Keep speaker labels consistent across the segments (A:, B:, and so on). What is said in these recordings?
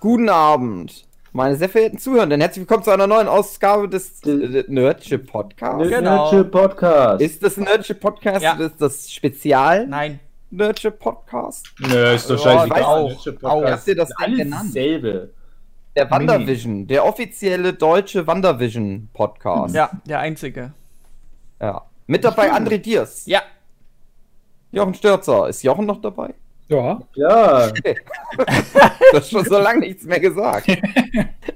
A: Guten Abend, meine sehr verehrten Zuhörenden. Herzlich willkommen zu einer neuen Ausgabe des äh, Nerdship Podcasts.
B: Genau.
C: Nerdship Podcast.
A: Ist das ein Nerdship Podcast
B: Ja.
A: oder ist das Spezial
B: Nein.
A: Nerdship Podcast?
C: Nö, ist doch
A: Ja,
C: scheißegal.
A: auch,
C: Nerdship
A: auch.
C: Podcast.
A: Habt ihr das denn
C: Alles
A: genannt?
C: dasselbe.
A: Der WandaVision, der offizielle deutsche WandaVision Podcast.
B: Ja, der einzige.
A: ja. Mit dabei André Diers.
B: Ja.
A: Jochen Stürzer. Ist Jochen noch dabei?
D: Ja,
C: Ja,
A: Du hast schon so lange nichts mehr gesagt.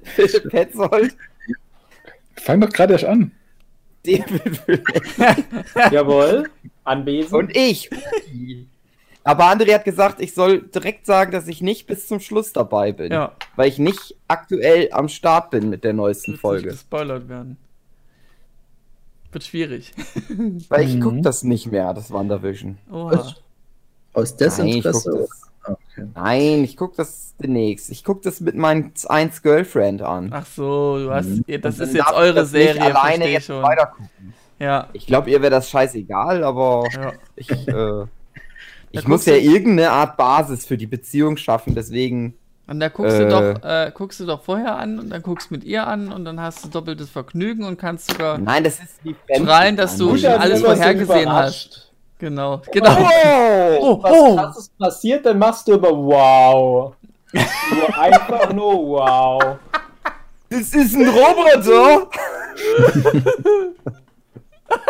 A: Philipp Petzold,
D: fang doch gerade erst an.
C: Jawohl. Anwesend.
A: und ich. Aber André hat gesagt, ich soll direkt sagen, dass ich nicht bis zum Schluss dabei bin.
B: Ja.
A: Weil ich nicht aktuell am Start bin mit der neuesten Folge.
B: nicht gespoilert werden. Wird schwierig.
A: Weil ich
D: Mhm.
A: guck das nicht mehr, das WandaVision.
B: Oha.
E: Aus
A: Nein, ich guck
E: Desinteresse?
A: das,
E: Ah, okay.
A: nein, ich guck das demnächst. Ich guck das mit meinem 1 Girlfriend an.
B: Ach so, du hast. ihr- Das ist jetzt eure
A: das nicht
B: Serie,
A: alleine jetzt
B: schon.
A: weitergucken.
B: Ja.
A: Ich glaube, ihr wäre das scheißegal, aber
B: ja.
A: ich, äh, ich muss ja irgendeine Art Basis für die Beziehung schaffen, deswegen.
B: Und da guckst
A: Äh.
B: du doch, äh, guckst du doch vorher an und dann guckst mit ihr an und dann hast du doppeltes Vergnügen und kannst sogar.
A: Nein, das ist wie Fremdgehen.
B: Strahlen, dass du alles vorhergesehen
C: überrascht.
B: Genau. Genau.
A: Oh!
B: Oh,
C: Was
B: oh.
C: krasses passiert, dann machst du immer wow. Nur einfach nur wow.
A: Das ist ein Roboter!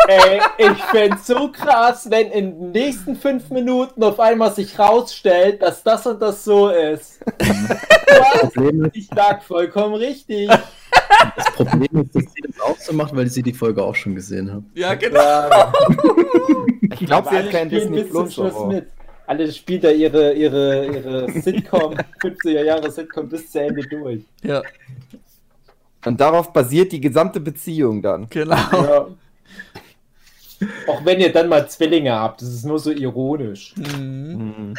C: Ey, ich fänd's so krass, wenn in den nächsten fünf Minuten auf einmal sich rausstellt, dass das und das so ist. Was? Ich lag vollkommen richtig.
E: das Problem ist, dass sie das auch so macht, weil sie die Folge auch schon gesehen hat.
B: Ja, genau.
C: Ja,
A: Ich glaube, sie hat kein
C: spielen
A: Disney
C: bis zum
A: Plus.
C: Schluss
A: aber-
C: mit. Alle spielt da ihre, ihre, ihre Sitcom, 50er Jahre Sitcom bis zu Ende durch.
B: Ja,
A: Und darauf basiert die gesamte Beziehung dann.
B: genau.
C: Ja. Auch wenn ihr dann mal Zwillinge habt, das ist nur so ironisch.
B: Mhm.
A: Hm.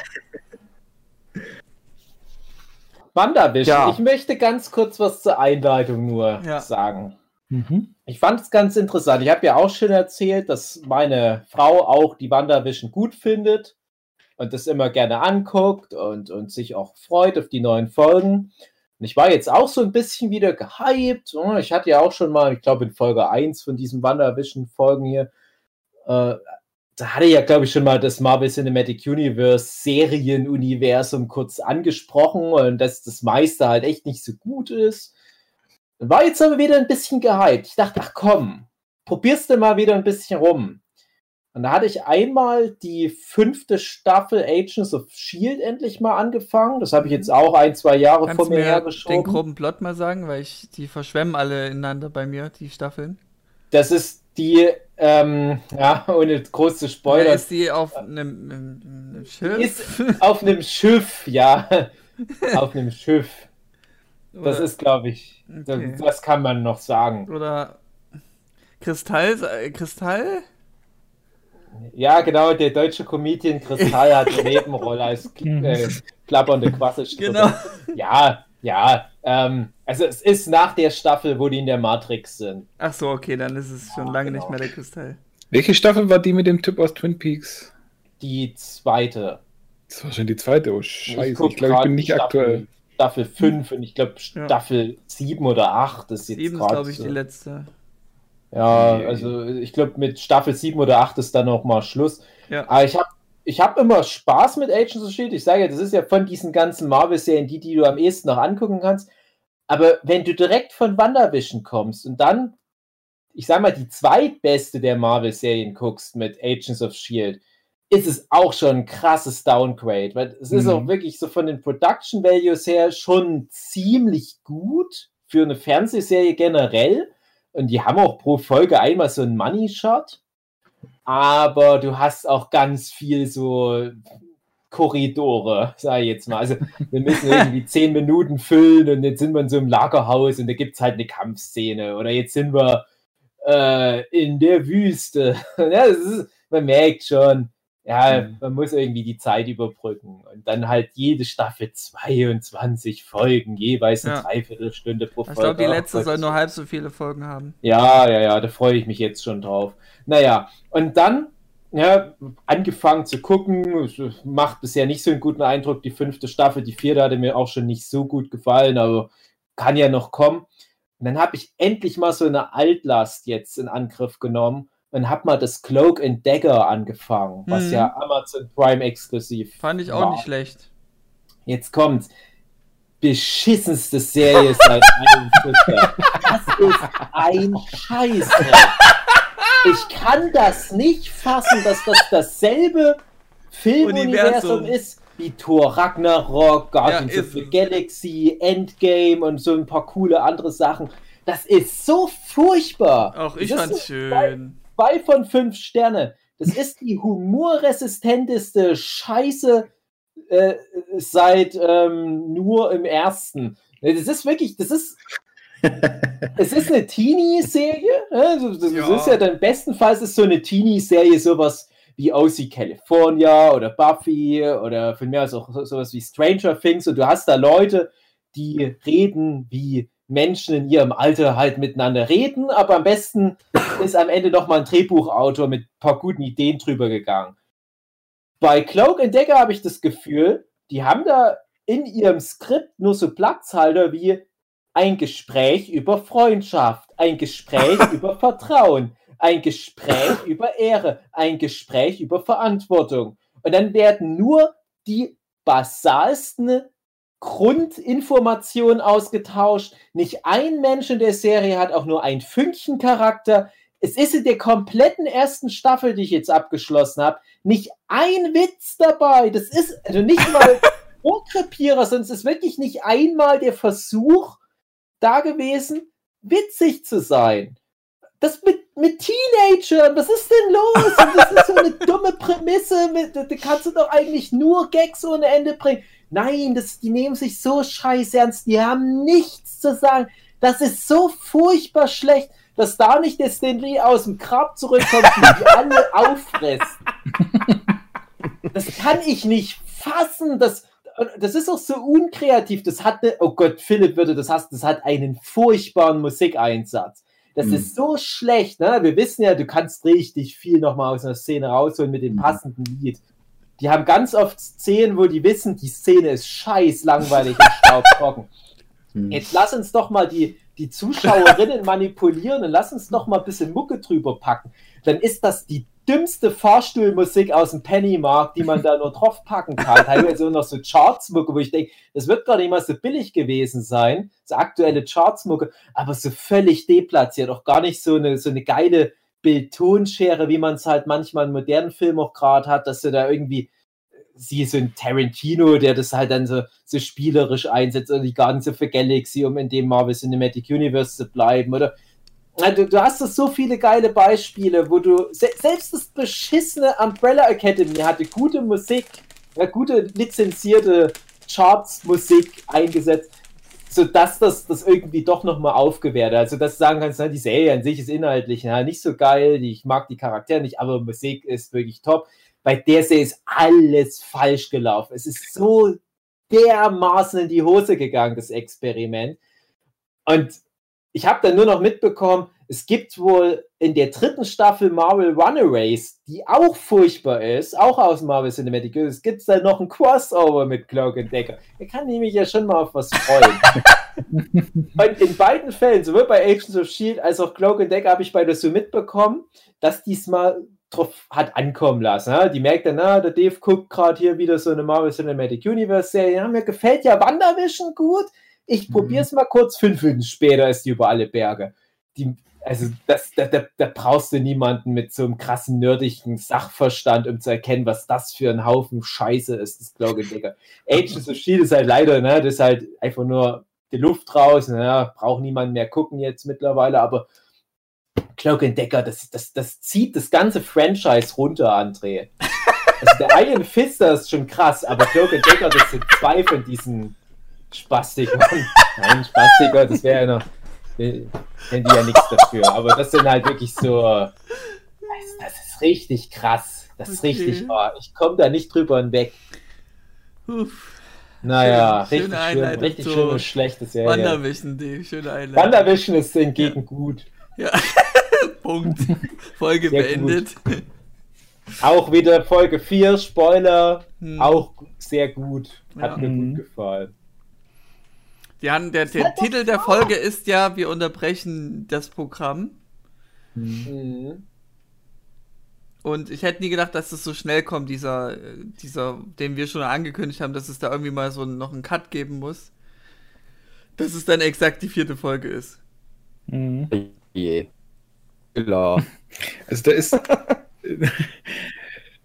C: WandaVision,
A: Ja.
C: ich möchte ganz kurz was zur Einleitung nur
B: Ja.
C: sagen.
D: Mhm.
C: Ich fand es ganz interessant. Ich habe ja auch schon erzählt, dass meine Frau auch die WandaVision gut findet und das immer gerne anguckt und, und sich auch freut auf die neuen Folgen. Und ich war jetzt auch so ein bisschen wieder gehypt. Oh, Ich hatte ja auch schon mal, ich glaube in Folge 1 von diesen WandaVision-Folgen hier, äh, da hatte ich ja, glaube ich, schon mal das Marvel Cinematic Universe Serienuniversum kurz angesprochen und dass das meiste halt echt nicht so gut ist. War jetzt aber wieder ein bisschen gehypt. Ich dachte, ach komm, probierst du mal wieder ein bisschen rum. Und da hatte ich einmal die fünfte Staffel Agents of Shield endlich mal angefangen. Das habe ich jetzt auch ein, zwei Jahre
B: Kannst
C: vor mir
B: mir den
C: hergeschoben.
B: groben Plot mal sagen, weil ich die verschwemmen alle ineinander bei mir, die Staffeln.
C: Das ist die, ähm, ja, ohne groß zu spoilern,
B: ist die auf einem, einem, einem Schiff?
C: ist auf einem Schiff, ja. auf einem Schiff. Das
B: Oder-
C: ist, glaube ich,
B: Okay.
C: das, das kann man noch sagen.
B: Oder Kristall? äh, Kristall?
C: Ja, genau, der deutsche Comedian Kristall hat eine Nebenrolle als äh, klappernde Quasselstrippe.
B: Genau.
C: Ja, ja. Ähm, also es ist nach der Staffel, wo die in der Matrix sind.
B: Ach so, okay, dann ist es schon
C: Ja,
B: lange
C: genau.
B: nicht mehr der Kristall.
D: Welche Staffel war die mit dem Typ aus Twin Peaks?
C: Die zweite.
D: Das war schon die zweite. Oh, scheiße. Ich,
C: guck
D: glaube, ich bin nicht
C: Staffel,
D: aktuell.
C: Staffel 5 und ich glaube
B: Ja.
C: Staffel 7 oder 8 ist jetzt
B: Sieben ist,
C: gerade
B: glaube ich,
C: so.
B: die letzte.
C: Ja, also ich glaube mit Staffel 7 oder 8 ist dann noch mal Schluss.
B: Ja.
C: Aber ich habe ich hab immer Spaß mit Agents of Shield. Ich sage ja, das ist ja von diesen ganzen Marvel-Serien die, die du am ehesten noch angucken kannst. Aber wenn du direkt von WandaVision kommst und dann, ich sag mal, die zweitbeste der Marvel-Serien guckst mit Agents of Shield, ist es auch schon ein krasses Downgrade. Weil es ist
D: Mhm.
C: auch wirklich so von den Production Values her schon ziemlich gut für eine Fernsehserie generell. Und die haben auch pro Folge einmal so einen Money Shot. Aber du hast auch ganz viel so Korridore, sag ich jetzt mal. Also wir müssen irgendwie zehn Minuten füllen und jetzt sind wir in so einem Lagerhaus und da gibt es halt eine Kampfszene. Oder jetzt sind wir äh, in der Wüste. ja, ist, man merkt schon, ja,
D: Mhm.
C: man muss irgendwie die Zeit überbrücken. Und dann halt jede Staffel 22 Folgen, jeweils eine
B: Ja.
C: Dreiviertelstunde pro
B: Ich
C: Folge.
B: glaube, die letzte soll nur halb so viele Folgen haben.
C: Ja, ja, ja, da freue ich mich jetzt schon drauf. Naja, und dann ja, angefangen zu gucken. Macht bisher nicht so einen guten Eindruck. Die fünfte Staffel, die vierte hatte mir auch schon nicht so gut gefallen, aber kann ja noch kommen. Und dann habe ich endlich mal so eine Altlast jetzt in Angriff genommen und habe mal das Cloak and Dagger angefangen, was
B: Mhm.
C: ja Amazon Prime exklusiv
B: Fand ich auch
C: war.
B: nicht schlecht.
C: Jetzt kommt's. Beschissenste Serie seit einem. Das ist ein Scheiß. ey. Ich kann das nicht fassen, dass das dasselbe Filmuniversum
B: Universum.
C: ist wie Thor Ragnarok, Guardians
B: Ja,
C: of the. Galaxy, Endgame und so ein paar coole andere Sachen. Das ist so furchtbar.
B: Auch ich
C: Das
B: fand's schön.
C: Zwei von fünf Sterne. Das ist die humorresistenteste Scheiße äh, seit ähm, nur im ersten. Das ist wirklich, das ist. es ist eine Teenie-Serie. ne? Das, das
B: Ja.
C: ist ja dann bestenfalls ist so eine Teenie-Serie sowas wie OC California oder Buffy oder von mir aus auch so- sowas wie Stranger Things. Und du hast da Leute, die reden wie Menschen in ihrem Alter halt miteinander reden, aber am besten ist am Ende noch mal ein Drehbuchautor mit ein paar guten Ideen drüber gegangen. Bei Cloak and Dagger habe ich das Gefühl, die haben da in ihrem Skript nur so Platzhalter wie ein Gespräch über Freundschaft, ein Gespräch über Vertrauen, ein Gespräch über Ehre, ein Gespräch über Verantwortung. Und dann werden nur die basalsten Grundinformationen ausgetauscht. Nicht ein Mensch in der Serie hat auch nur ein Fünkchen Charakter. Es ist in der kompletten ersten Staffel, die ich jetzt abgeschlossen habe, nicht ein Witz dabei. Das ist also nicht mal Ohrkrepierer, sondern es ist wirklich nicht einmal der Versuch da gewesen, witzig zu sein. Das mit, mit Teenagern, was ist denn los? Und das ist so eine dumme Prämisse, mit, da kannst du doch eigentlich nur Gags ohne Ende bringen. Nein, das, die nehmen sich so scheiß ernst, die haben nichts zu sagen. Das ist so furchtbar schlecht, dass da nicht der Stanley aus dem Grab zurückkommt und die alle auffrisst. Das kann ich nicht fassen. Das, das ist auch so unkreativ. Das hat eine, oh Gott, Philipp würde das hassen, das hat einen furchtbaren Musikeinsatz. Das
E: Mhm.
C: ist so schlecht, ne? Wir wissen ja, du kannst richtig viel nochmal aus einer Szene rausholen mit dem
E: Mhm.
C: passenden Lied. Die haben ganz oft Szenen, wo die wissen, die Szene ist scheiß langweilig und staubtrocken.
E: Hm.
C: Jetzt lass uns doch mal die, die Zuschauerinnen manipulieren und lass uns doch mal ein bisschen Mucke drüber packen. Dann ist das die dümmste Fahrstuhlmusik aus dem Pennymarkt, die man da nur drauf packen kann. Teilweise noch so Chartsmucke, wo ich denke, das wird gar nicht mal so billig gewesen sein, so aktuelle Chartsmucke, aber so völlig deplatziert, auch gar nicht so eine, so eine geile Bildtonschere, wie man es halt manchmal in modernen Filmen auch gerade hat, dass du da irgendwie sie so ein Tarantino, der das halt dann so, so spielerisch einsetzt oder die of the Galaxy, um in dem Marvel Cinematic Universe zu bleiben oder Na, du, hast so viele geile Beispiele, wo du se selbst das beschissene Umbrella Academy hatte gute Musik, ja, gute lizenzierte Charts-Musik eingesetzt, sodass das, das irgendwie doch nochmal aufgewertet. Also, dass du sagen kannst, na, die Serie an sich ist inhaltlich na, nicht so geil, ich mag die Charaktere nicht, aber Musik ist wirklich top. Bei der Serie ist alles falsch gelaufen. Es ist so dermaßen in die Hose gegangen, das Experiment. Und ich habe dann nur noch mitbekommen, es gibt wohl in der dritten Staffel Marvel Runaways, die auch furchtbar ist, auch aus Marvel Cinematic Universe, gibt es dann noch ein Crossover mit Cloak and Decker. Da kann ich mich ja schon mal auf was freuen. Und in beiden Fällen, sowohl bei Agents of S.H.I.E.L.D. als auch Cloak and Decker, habe ich bei der so mitbekommen, dass diesmal drauf hat ankommen lassen. Ja? Die merkt dann, na, der Dave guckt gerade hier wieder so eine Marvel Cinematic Universe Serie. Ja, mir gefällt ja WandaVision gut. Ich
E: Mhm.
C: probiere es mal kurz. Fünf Minuten später ist die über alle Berge. Die, also, das, da, da, da brauchst du niemanden mit so einem krassen nerdigen Sachverstand, um zu erkennen, was das für ein Haufen Scheiße ist, das Cloak and Decker. Agents of S.H.I.E.L.D. ist halt leider, ne, das ist halt einfach nur die Luft raus. Ja, braucht niemand mehr gucken jetzt mittlerweile, aber Cloak and Decker, das, das, das zieht das ganze Franchise runter, André. Also der Iron Fist, das ist schon krass, aber Cloak and Decker, das sind zwei von diesen Spastikern. Nein, Spastiker, das wäre ja noch, kennen die ja nichts dafür, aber das sind halt wirklich so, das, das ist richtig krass. Das ist
B: Okay.
C: richtig, oh, ich komme da nicht drüber hinweg.
B: Uff.
C: Naja,
B: Schöne
C: richtig schön, richtig
B: zu
C: schöne, schlechte Serie.
B: Wandervision, Dave. Schöne Einleitung.
C: WandaVision ist hingegen gut.
B: Ja. Punkt. Folge
C: Sehr
B: beendet.
C: Auch wieder Folge 4, Spoiler,
B: Hm.
C: auch sehr gut. Hat
B: Ja.
C: mir
D: Mhm.
C: gut gefallen.
B: Die haben, der, der Titel der Folge ist ja, wir unterbrechen das Programm.
C: Mhm.
B: Und ich hätte nie gedacht, dass es so schnell kommt, dieser, äh, dieser, den wir schon angekündigt haben, dass es da irgendwie mal so noch einen Cut geben muss. Dass es dann exakt die vierte Folge ist.
D: Mhm.
A: Je. Klar.
D: Also da ist.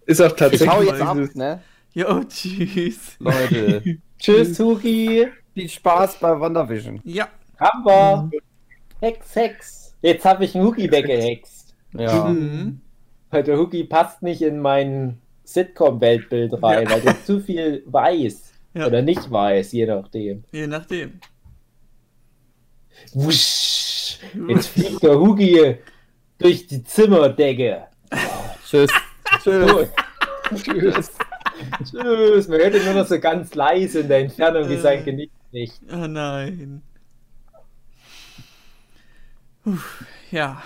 D: ist auch
A: Ich
D: tatsächlich.
A: hau jetzt ab, ne?
B: Jo, tschüss.
A: Leute.
C: Tschüss, Hugi.
A: Viel Spaß bei WandaVision.
B: Ja.
C: Haben wir. Hex, Hex. Jetzt habe ich einen Hugi weggehext.
A: Ja.
B: Mhm.
C: Weil der Hugi passt nicht in mein Sitcom-Weltbild rein,
B: Ja.
C: weil der zu viel weiß.
B: Ja.
C: Oder nicht weiß, je nachdem.
B: Je nachdem.
C: Wusch. Jetzt fliegt der Hugi durch die Zimmerdecke.
A: Tschüss. Tschüss.
C: Tschüss. Tschüss. Man hört ihn nur noch so ganz leise in der Entfernung, wie sein Genick nicht.
B: Oh nein. Puh, ja.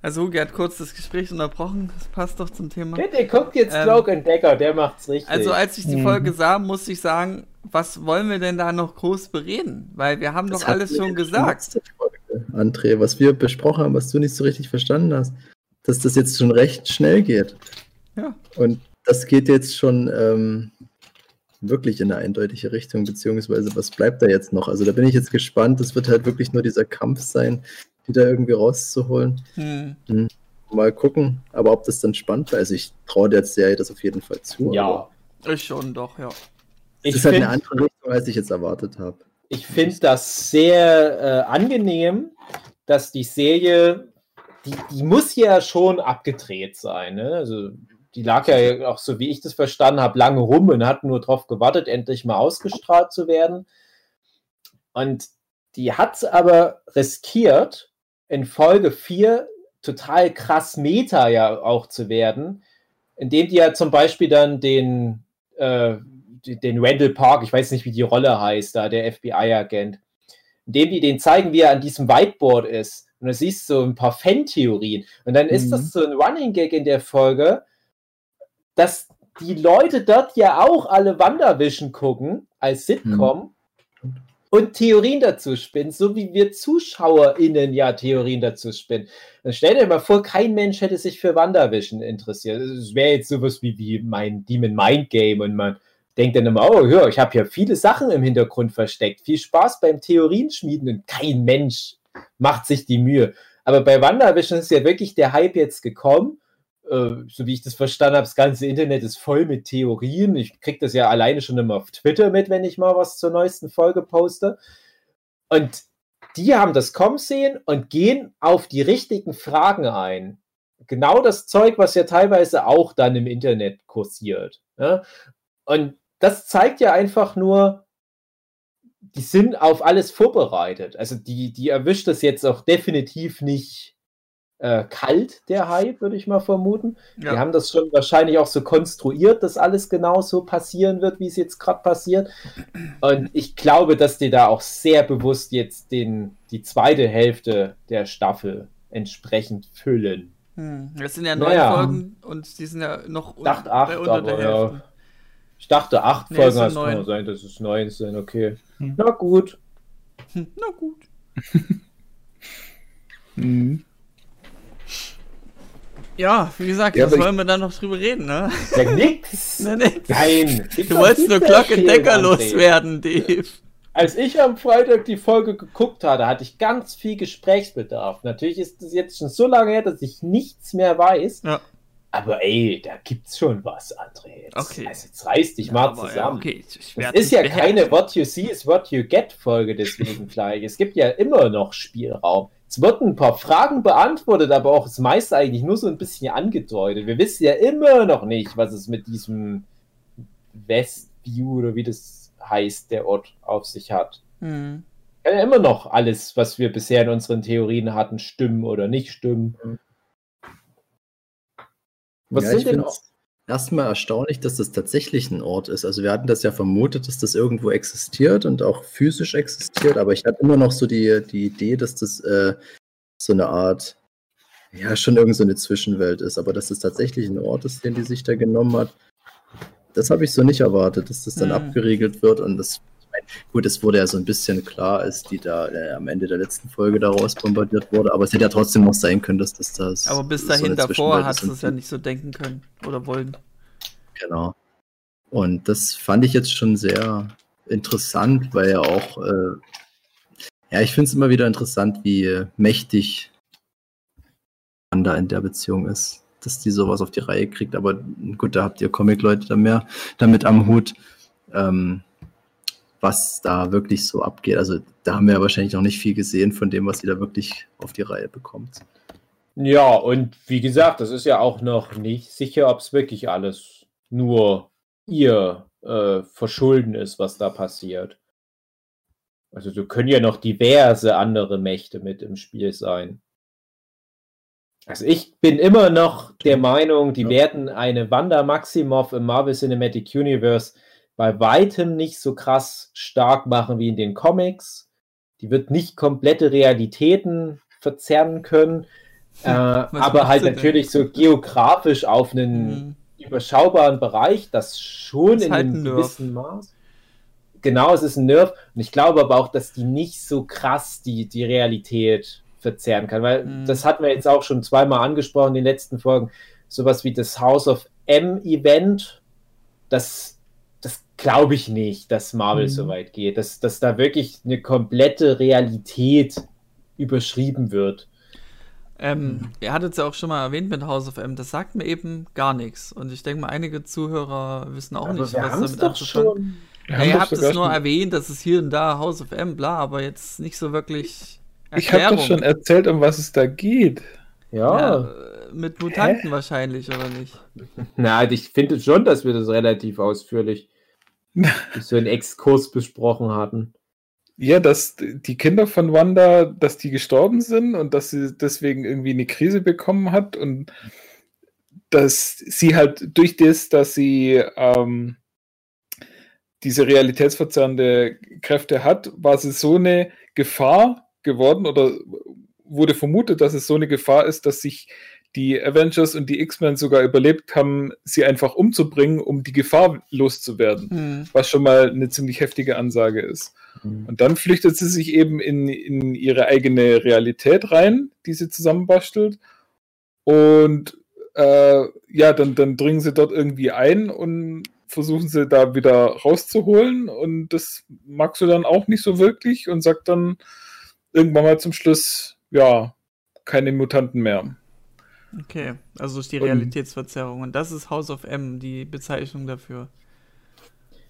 B: Also Hugi hat kurz das Gespräch unterbrochen. Das passt doch zum Thema.
C: Bitte guckt jetzt
B: Ähm,
C: Cloak Entdecker, der macht's richtig.
B: Also als ich die
D: Mhm.
B: Folge sah, musste ich sagen, was wollen wir denn da noch groß bereden? Weil wir haben
E: Das
B: doch alles schon gesagt.
E: Folge, André, was wir besprochen haben, was du nicht so richtig verstanden hast, dass das jetzt schon recht schnell geht.
B: Ja.
E: Und das geht jetzt schon ähm, wirklich in eine eindeutige Richtung, beziehungsweise was bleibt da jetzt noch? Also da bin ich jetzt gespannt. Das wird halt wirklich nur dieser Kampf sein, die da irgendwie rauszuholen.
B: Hm.
E: Mal gucken, aber ob das dann spannend war. Also ich traue der Serie das auf jeden Fall zu.
C: ja.
E: aber
B: Ich schon, doch, ja.
C: Ich
E: Es ist halt eine
C: finde
E: andere Richtung, als ich jetzt erwartet habe.
C: ich find das sehr äh, angenehm, dass die Serie, die, die muss ja schon abgedreht sein. Ne? Also die lag ja auch, so wie ich das verstanden habe, lange rum und hat nur darauf gewartet, endlich mal ausgestrahlt zu werden. Und die hat es aber riskiert, in Folge 4 total krass Meta ja auch zu werden, indem die ja zum Beispiel dann den, äh, den Randall Park, ich weiß nicht, wie die Rolle heißt, da der FBI-Agent, indem die den zeigen, wie er an diesem Whiteboard ist. Und du siehst so ein paar Fan-Theorien. Und dann ist
E: Mhm.
C: das so ein Running Gag in der Folge, dass die Leute dort ja auch alle WandaVision gucken als Sitcom und Theorien dazu spinnen, so wie wir ZuschauerInnen ja Theorien dazu spinnen. Dann stell dir mal vor, kein Mensch hätte sich für WandaVision interessiert. Es wäre jetzt sowas wie, wie mein Demon Mind Game und man denkt dann immer, oh, hör, ich habe ja viele Sachen im Hintergrund versteckt. Viel Spaß beim Theorienschmieden und kein Mensch macht sich die Mühe. Aber bei WandaVision ist ja wirklich der Hype jetzt gekommen. Äh, so wie ich das verstanden habe, das ganze Internet ist voll mit Theorien. Ich kriege das ja alleine schon immer auf Twitter mit, wenn ich mal was zur neuesten Folge poste. Und die haben das kommen sehen und gehen auf die richtigen Fragen ein. Genau das Zeug, was ja teilweise auch dann im Internet kursiert. Ja? Und das zeigt ja einfach nur, die sind auf alles vorbereitet. Also die, die erwischt das jetzt auch definitiv nicht äh, kalt, der Hype, würde ich mal vermuten.
B: Ja.
C: Die haben das schon wahrscheinlich auch so konstruiert, dass alles genauso passieren wird, wie es jetzt gerade passiert. Und ich glaube, dass die da auch sehr bewusst jetzt den, die zweite Hälfte der Staffel entsprechend füllen.
B: Hm. Das sind ja neun
C: Naja.
B: Folgen und die sind ja noch un-
C: acht,
B: bei unter der
C: aber ja. Ich dachte, acht
B: Nee,
C: Folgen, das kann sein, es neun sind, okay.
D: Hm.
C: Na gut.
B: Hm, Na gut.
D: Mhm.
B: Ja, wie gesagt,
D: Ja,
B: was wollen wir da noch drüber reden, ne?
C: Ja, nix.
B: Na, nix.
C: Nein.
B: Du wolltest nur Glockendecker loswerden, Dave.
C: Als ich am Freitag die Folge geguckt hatte, hatte ich ganz viel Gesprächsbedarf. Natürlich ist es jetzt schon so lange her, dass ich nichts mehr weiß.
B: Ja.
C: Aber ey, da gibt's schon was, André. Jetzt,
B: Okay.
C: Also jetzt reiß dich mal
B: Aber
C: zusammen.
B: Ja, okay, ich
C: Das
B: werd
C: ist ja
B: mich
C: keine
B: beherrschen.
C: What You See is What You Get Folge deswegen gleich. Es gibt ja immer noch Spielraum. Es wurden ein paar Fragen beantwortet, aber auch das meiste eigentlich nur so ein bisschen angedeutet. Wir wissen ja immer noch nicht, was es mit diesem Westview oder wie das heißt, der Ort auf sich hat.
B: Hm.
C: Kann ja immer noch alles, was wir bisher in unseren Theorien hatten, stimmen oder nicht stimmen. Was
E: ja,
C: sind
E: ich
C: denn
E: finde
C: auch?
E: erstmal erstaunlich, dass das tatsächlich ein Ort ist. Also wir hatten das ja vermutet, dass das irgendwo existiert und auch physisch existiert, aber ich hatte immer noch so die, die Idee, dass das äh, so eine Art ja schon irgend so eine Zwischenwelt ist, aber dass es tatsächlich ein Ort ist, den die sich da genommen hat, das habe ich so nicht erwartet, dass das dann
B: Hm.
E: abgeriegelt wird und das gut, es wurde ja so ein bisschen klar, als die da äh, am Ende der letzten Folge daraus bombardiert wurde, aber es hätte ja trotzdem noch sein können, dass das das
B: Aber bis
E: so
B: dahin
E: eine
B: davor hat es ja nicht so denken können oder wollen.
E: Genau. Und das fand ich jetzt schon sehr interessant, weil ja auch, äh, ja, ich finde es immer wieder interessant, wie äh, mächtig man da in der Beziehung ist, dass die sowas auf die Reihe kriegt. Aber gut, da habt ihr Comic-Leute da mehr damit am Hut, ähm, was da wirklich so abgeht. Also da haben wir ja wahrscheinlich noch nicht viel gesehen von dem, was sie da wirklich auf die Reihe bekommt.
C: Ja, und wie gesagt, das ist ja auch noch nicht sicher, ob es wirklich alles nur ihr äh, Verschulden ist, was da passiert. Also so können ja noch diverse andere Mächte mit im Spiel sein. Also ich bin immer noch der Meinung, die
E: Ja.
C: werden eine Wanda Maximoff im Marvel Cinematic Universe bei weitem nicht so krass stark machen wie in den Comics. Die wird nicht komplette Realitäten verzerren können, äh, aber halt
B: sie denn?
C: natürlich so geografisch auf einen
B: Mhm.
C: überschaubaren Bereich, das schon
B: Ist
C: in
B: halt
C: einem
B: ein
C: gewissen Maß. Genau, es ist ein Nerf. Und ich glaube aber auch, dass die nicht so krass die, die Realität verzerren kann, weil
B: Mhm.
C: das hatten wir jetzt auch schon zweimal angesprochen in den letzten Folgen. Sowas wie das House of M-Event, das, das glaube ich nicht, dass Marvel
D: Mhm.
C: so weit geht, dass, dass da wirklich eine komplette Realität überschrieben wird.
B: Ähm, ihr hattet es ja auch schon mal erwähnt mit House of M, das sagt mir eben gar nichts. Und ich denke mal, einige Zuhörer wissen auch nicht,
C: wir
B: was damit anzufangen. Ja, ihr habt es nur
D: schon-
B: erwähnt, dass es hier und da House of M, bla, aber jetzt nicht so wirklich
D: Ich habe doch schon erzählt, um was es da geht.
C: Ja.
B: Ja, äh, mit Mutanten wahrscheinlich, oder nicht?
C: Na, ich finde schon, dass wir das relativ ausführlich so einen Exkurs besprochen hatten.
D: Ja, dass die Kinder von Wanda, dass die gestorben sind und dass sie deswegen irgendwie eine Krise bekommen hat und dass sie halt durch das, dass sie ähm, diese realitätsverzerrende Kräfte hat, war sie so eine Gefahr geworden oder wurde vermutet, dass es so eine Gefahr ist, dass sich die Avengers und die X-Men sogar überlebt haben, sie einfach umzubringen, um die Gefahr loszuwerden
B: Hm.
D: was schon mal eine ziemlich heftige Ansage ist. Und dann flüchtet sie sich eben in, in ihre eigene Realität rein, die sie zusammenbastelt. Und äh, ja, dann, dann dringen sie dort irgendwie ein und versuchen sie da wieder rauszuholen. Und das magst du dann auch nicht so wirklich und sagt dann irgendwann mal zum Schluss, ja, keine Mutanten mehr.
B: Okay, also durch die Realitätsverzerrung. Und das ist House of M, die Bezeichnung dafür.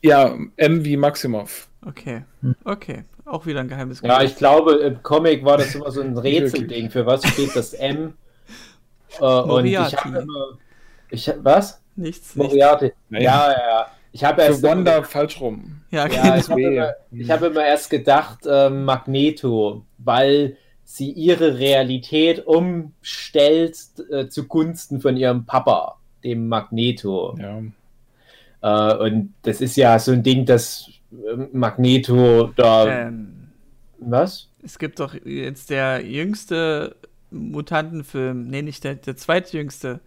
D: Ja, M wie Maximov.
B: Okay,
E: Hm.
B: okay. Auch wieder ein geheimes
C: Ja, ich glaube, im Comic war das immer so ein. Rätselding. Für was steht das M? Äh, und ich
B: Moriarty.
C: habe immer. Ich, was?
B: Nichts.
C: Moriarty. Ja, ja, ja. Ich habe
D: Für
C: erst.
D: Wanda falsch rum.
B: Ja,
C: Ja,
B: genau.
C: ich habe immer, hab immer erst gedacht, ähm, Magneto, weil sie ihre Realität umstellt äh, zugunsten von ihrem Papa, dem Magneto.
D: Ja.
C: Äh, und das ist ja so ein Ding, dass ähm, Magneto da.
B: ähm,
C: Was?
B: es gibt doch jetzt der jüngste Mutantenfilm, nee, nicht der, der zweitjüngste,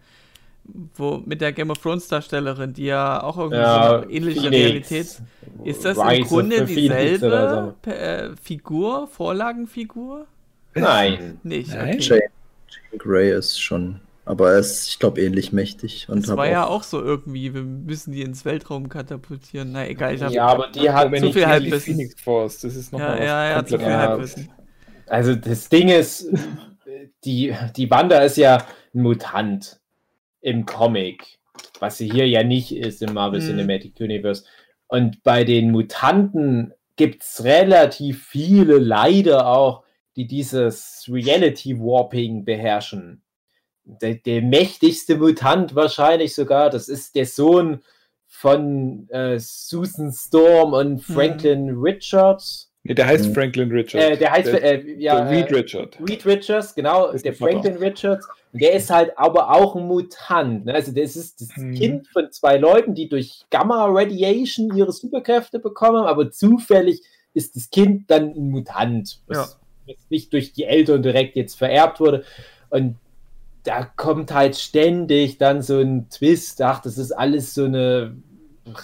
B: wo mit der Game of Thrones Darstellerin, die ja auch irgendwie so eine ähnliche
C: Phoenix.
B: Realität. Ist das
C: Rise
B: im Grunde dieselbe äh, Figur, Vorlagenfigur?
C: Nein.
B: Nicht.
D: Nein.
B: Okay.
E: Jane, Jane Grey ist schon, aber er ist, ich glaube, ähnlich mächtig. Und
B: Das war ja auch so irgendwie, wir müssen die ins Weltraum katapultieren. Na egal, ich habe
C: Ja, aber die hat
D: Aber
B: zu
D: nicht
B: viel
D: die
B: Halbwissen.
D: Phoenix Force, das ist noch
B: ja,
D: mal was
B: ja, ja, zu viel
C: Ja.
B: Halbwissen.
C: Also das Ding ist, die, die Wanda ist ja ein Mutant im Comic, was sie hier ja nicht ist im Marvel
B: Mhm.
C: Cinematic Universe. Und bei den Mutanten gibt es relativ viele, leider auch, die dieses Reality Warping beherrschen. Der, der mächtigste Mutant wahrscheinlich sogar, das ist der Sohn von äh, Susan Storm und Franklin Richards.
D: Nee, der heißt
E: Mhm.
D: Franklin Richard.
C: Äh, der heißt,
D: der,
C: äh, ja,
D: der Reed
C: äh,
D: Richard.
C: Reed Richards, genau,
D: Ist
C: der
D: der Vater.
C: Franklin Richards. Und der ist halt aber auch ein Mutant. Ne? Also, das ist das
D: Mhm.
C: Kind von zwei Leuten, die durch Gamma-Radiation ihre Superkräfte bekommen, aber zufällig ist das Kind dann ein Mutant, was, was nicht durch die Eltern direkt jetzt vererbt wurde. Und da kommt halt ständig dann so ein Twist, ach, das ist alles so eine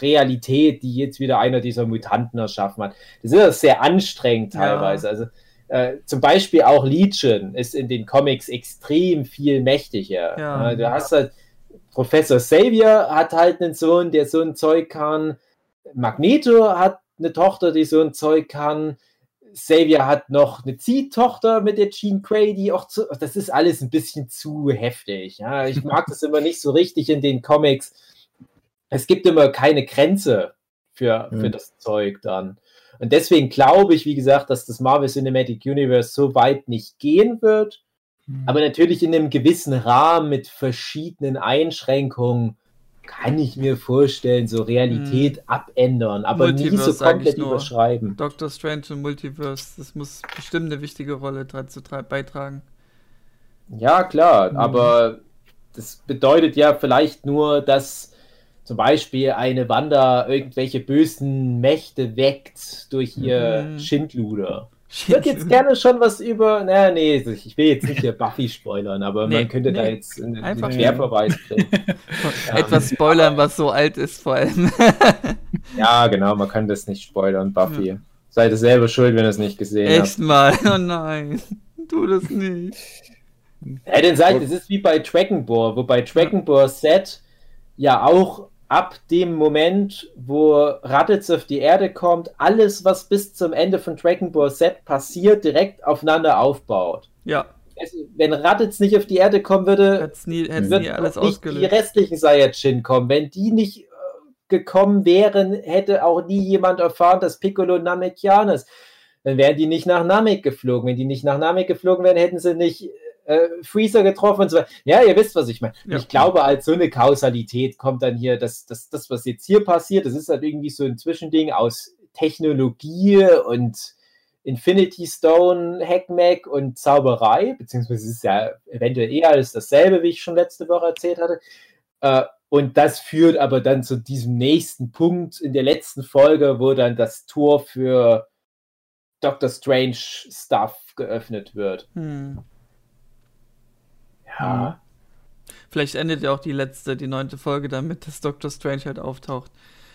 C: Realität, die jetzt wieder einer dieser Mutanten erschaffen hat. Das ist sehr anstrengend teilweise. Ja. Also äh, zum Beispiel auch Legion ist in den Comics extrem viel mächtiger. Ja. Du hast halt Professor Xavier hat halt einen Sohn, der so ein Zeug kann. Magneto hat eine Tochter, die so ein Zeug kann. Xavier hat noch eine Ziehtochter mit der Jean Grey, die auch zu. Das ist alles ein bisschen zu heftig. Ja, ich mag das immer nicht so richtig in den Comics. Es gibt immer keine Grenze für, für das Zeug dann. Und deswegen glaube ich, wie gesagt, dass das Marvel Cinematic Universe so weit nicht gehen wird. Mhm. Aber natürlich in einem gewissen Rahmen mit verschiedenen Einschränkungen kann ich mir vorstellen, so Realität hm. abändern, aber Multiverse, nie so komplett überschreiben.
B: Doctor Strange und Multiverse, das muss bestimmt eine wichtige Rolle dazu beitragen.
C: Ja, klar, hm. aber das bedeutet ja vielleicht nur, dass zum Beispiel eine Wanda irgendwelche bösen Mächte weckt durch ihr hm. Schindluder. Ich würde jetzt gerne schon was über. Naja, nee, ich will jetzt nicht hier Buffy spoilern, aber nee, man könnte nee. da jetzt einen, einen Querverweis bringen.
B: Etwas spoilern, was so alt ist, vor allem.
C: ja, genau, man kann das nicht spoilern, Buffy. Ja. Seid ihr selber schuld, wenn ihr es nicht gesehen
B: Echt habt. Echt mal, oh nein. Tu das nicht.
C: Ja, dann seid, es ist wie bei Dragon Ball, wobei Dragon Ball Z ja auch ab dem Moment, wo Raditz auf die Erde kommt, alles, was bis zum Ende von Dragon Ball Z passiert, direkt aufeinander aufbaut.
B: Ja.
C: Also, wenn Raditz nicht auf die Erde kommen würde,
B: hätte nie, nie alles nicht
C: die restlichen Saiyajin kommen. Wenn die nicht äh, gekommen wären, hätte auch nie jemand erfahren, dass Piccolo Namekian ist. Dann wären die nicht nach Namek geflogen. Wenn die nicht nach Namek geflogen wären, hätten sie nicht äh, Freezer getroffen und so weiter. Ja, ihr wisst, was ich meine. Ja. Ich glaube, als so eine Kausalität kommt dann hier, dass das, das, was jetzt hier passiert, das ist halt irgendwie so ein Zwischending aus Technologie und Infinity Stone, Hackmack und Zauberei, beziehungsweise es ist ja eventuell eher alles dasselbe, wie ich schon letzte Woche erzählt hatte. Äh, und das führt aber dann zu diesem nächsten Punkt in der letzten Folge, wo dann das Tor für Doctor Strange Stuff geöffnet wird. Hm.
B: Ja. Mhm. Vielleicht endet ja auch die letzte, die neunte Folge damit, dass Doctor Strange halt auftaucht.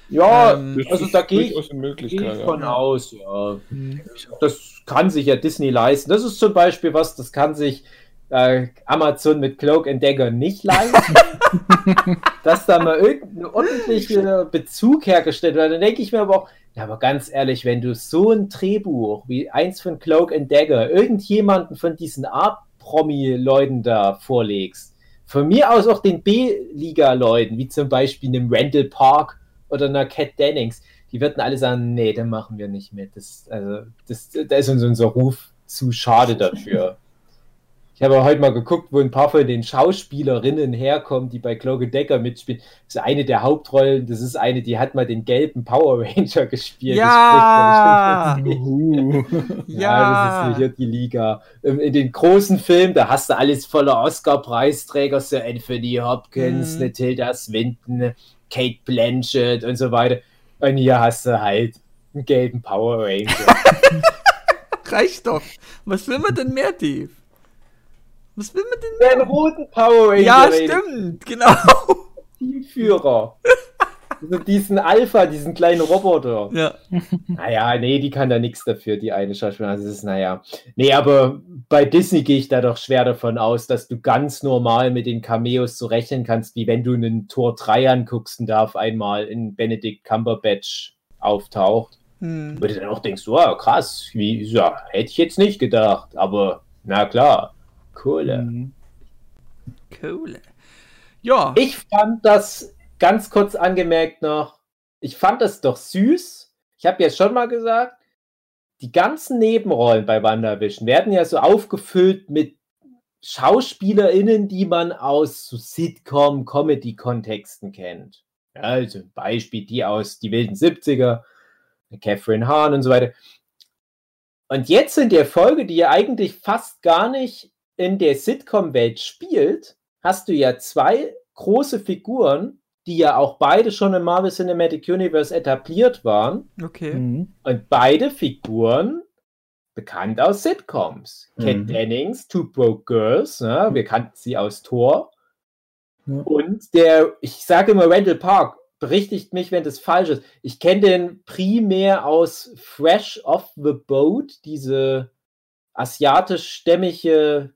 C: Ja, ähm, also da gehe ich, geh ich von ja. aus, ja. Mhm. Das kann sich ja Disney leisten. Das ist zum Beispiel was, das kann sich äh, Amazon mit Cloak and Dagger nicht leisten. dass da mal irgendein ordentlicher Bezug hergestellt wird. Dann denke ich mir aber auch, ja, aber ganz ehrlich, wenn du so ein Drehbuch wie eins von Cloak and Dagger irgendjemanden von diesen Art Promi-Leuten da vorlegst. Von mir aus auch den B-Liga-Leuten, wie zum Beispiel einem Randall Park oder einer Cat Dennings, die würden alle sagen, nee, da machen wir nicht mit. Das, also, das, da ist uns unser Ruf zu schade dafür. Ich habe heute mal geguckt, wo ein paar von den Schauspielerinnen herkommen, die bei Claude Decker mitspielen. Das ist eine der Hauptrollen, das ist eine, die hat mal den gelben Power Ranger gespielt.
B: Ja!
C: Das ja. ja, das ist hier die Liga. Ähm, in den großen Filmen, da hast du alles voller Oscar-Preisträger, so Anthony Hopkins, mhm. Tilda Swinton, Kate Blanchett und so weiter. Und hier hast du halt einen gelben Power Ranger.
B: Reicht doch. Was will man denn mehr, Dave? Was will man denn?
C: Einen roten Power Ranger.
B: Ja, stimmt, genau.
C: Teamführer. also diesen Alpha, diesen kleinen Roboter.
B: Ja.
C: Naja, nee, die kann da nichts dafür, die eine Schauspielerin. Also das ist, naja. Nee, aber bei Disney gehe ich da doch schwer davon aus, dass du ganz normal mit den Cameos so rechnen kannst, wie wenn du einen Tor 3 anguckst und da auf einmal in Benedict Cumberbatch auftaucht. Hm. Wo du dann auch denkst, wow, krass, wie, ja, hätte ich jetzt nicht gedacht, aber na klar. Kohle. Mhm.
B: Kohle. Ja.
C: Ich fand das ganz kurz angemerkt noch, ich fand das doch süß. Ich habe ja schon mal gesagt, die ganzen Nebenrollen bei WandaVision werden ja so aufgefüllt mit SchauspielerInnen, die man aus so Sitcom, Comedy-Kontexten kennt. Ja, also Beispiel die aus Die wilden 70er, Catherine Hahn und so weiter. Und jetzt in der Folge, die ja eigentlich fast gar nicht in der Sitcom-Welt spielt, hast du ja zwei große Figuren, die ja auch beide schon im Marvel Cinematic Universe etabliert waren.
B: Okay. Mhm.
C: Und beide Figuren bekannt aus Sitcoms.
E: Mhm.
C: Kat Dennings, Two Broke Girls, ja, wir kannten sie aus Thor.
E: Ja.
C: Und der, ich sage immer Randall Park, berichtigt mich, wenn das falsch ist. Ich kenne den primär aus Fresh Off the Boat, diese asiatisch-stämmige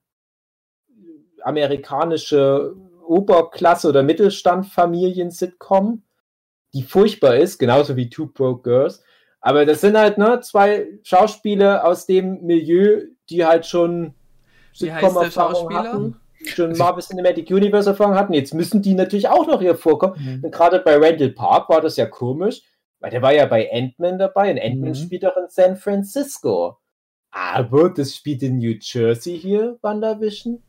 C: amerikanische Oberklasse- oder Mittelstand-Familien-Sitcom, die furchtbar ist, genauso wie Two Broke Girls. Aber das sind halt ne, zwei Schauspieler aus dem Milieu, die halt schon Sitcom-Erfahrung hatten, schon Marvel Cinematic Universe Erfahrung hatten. Jetzt müssen die natürlich auch noch hier vorkommen. Und gerade bei Randall Park war das ja komisch, weil der war ja bei Ant-Man dabei und Ant-Man
D: Mhm.
C: spielt auch in San Francisco. Aber das spielt in New Jersey hier, WandaVision.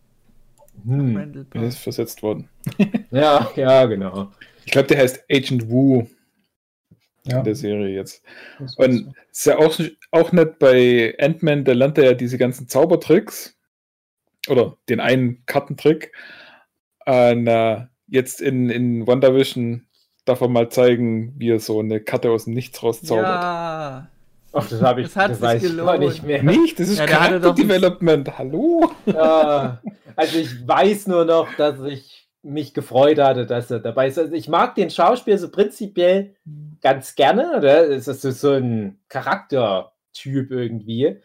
C: Hm.
D: Er ist versetzt worden.
C: Ja, ja, genau.
D: Ich glaube, der heißt Agent Wu
E: Ja.
D: in der Serie jetzt. Und ist ja auch, auch nicht bei Ant-Man, da lernt er ja diese ganzen Zaubertricks. Oder den einen Kartentrick. Äh, na, jetzt in, in WandaVision darf er mal zeigen, wie er so eine Karte aus dem Nichts rauszaubert.
B: Ja.
C: Ach, das habe ich
B: Das hat
C: das
B: sich
C: weiß ich gar
B: gelohnt.
C: nicht mehr.
D: Nicht? Das ist
B: Ja, der hatte doch-
D: Charakter-Development. Hallo?
C: Ja, also ich weiß nur noch, dass ich mich gefreut hatte, dass er dabei ist. Also ich mag den Schauspieler so prinzipiell ganz gerne. Oder? Es ist so, so ein Charaktertyp irgendwie.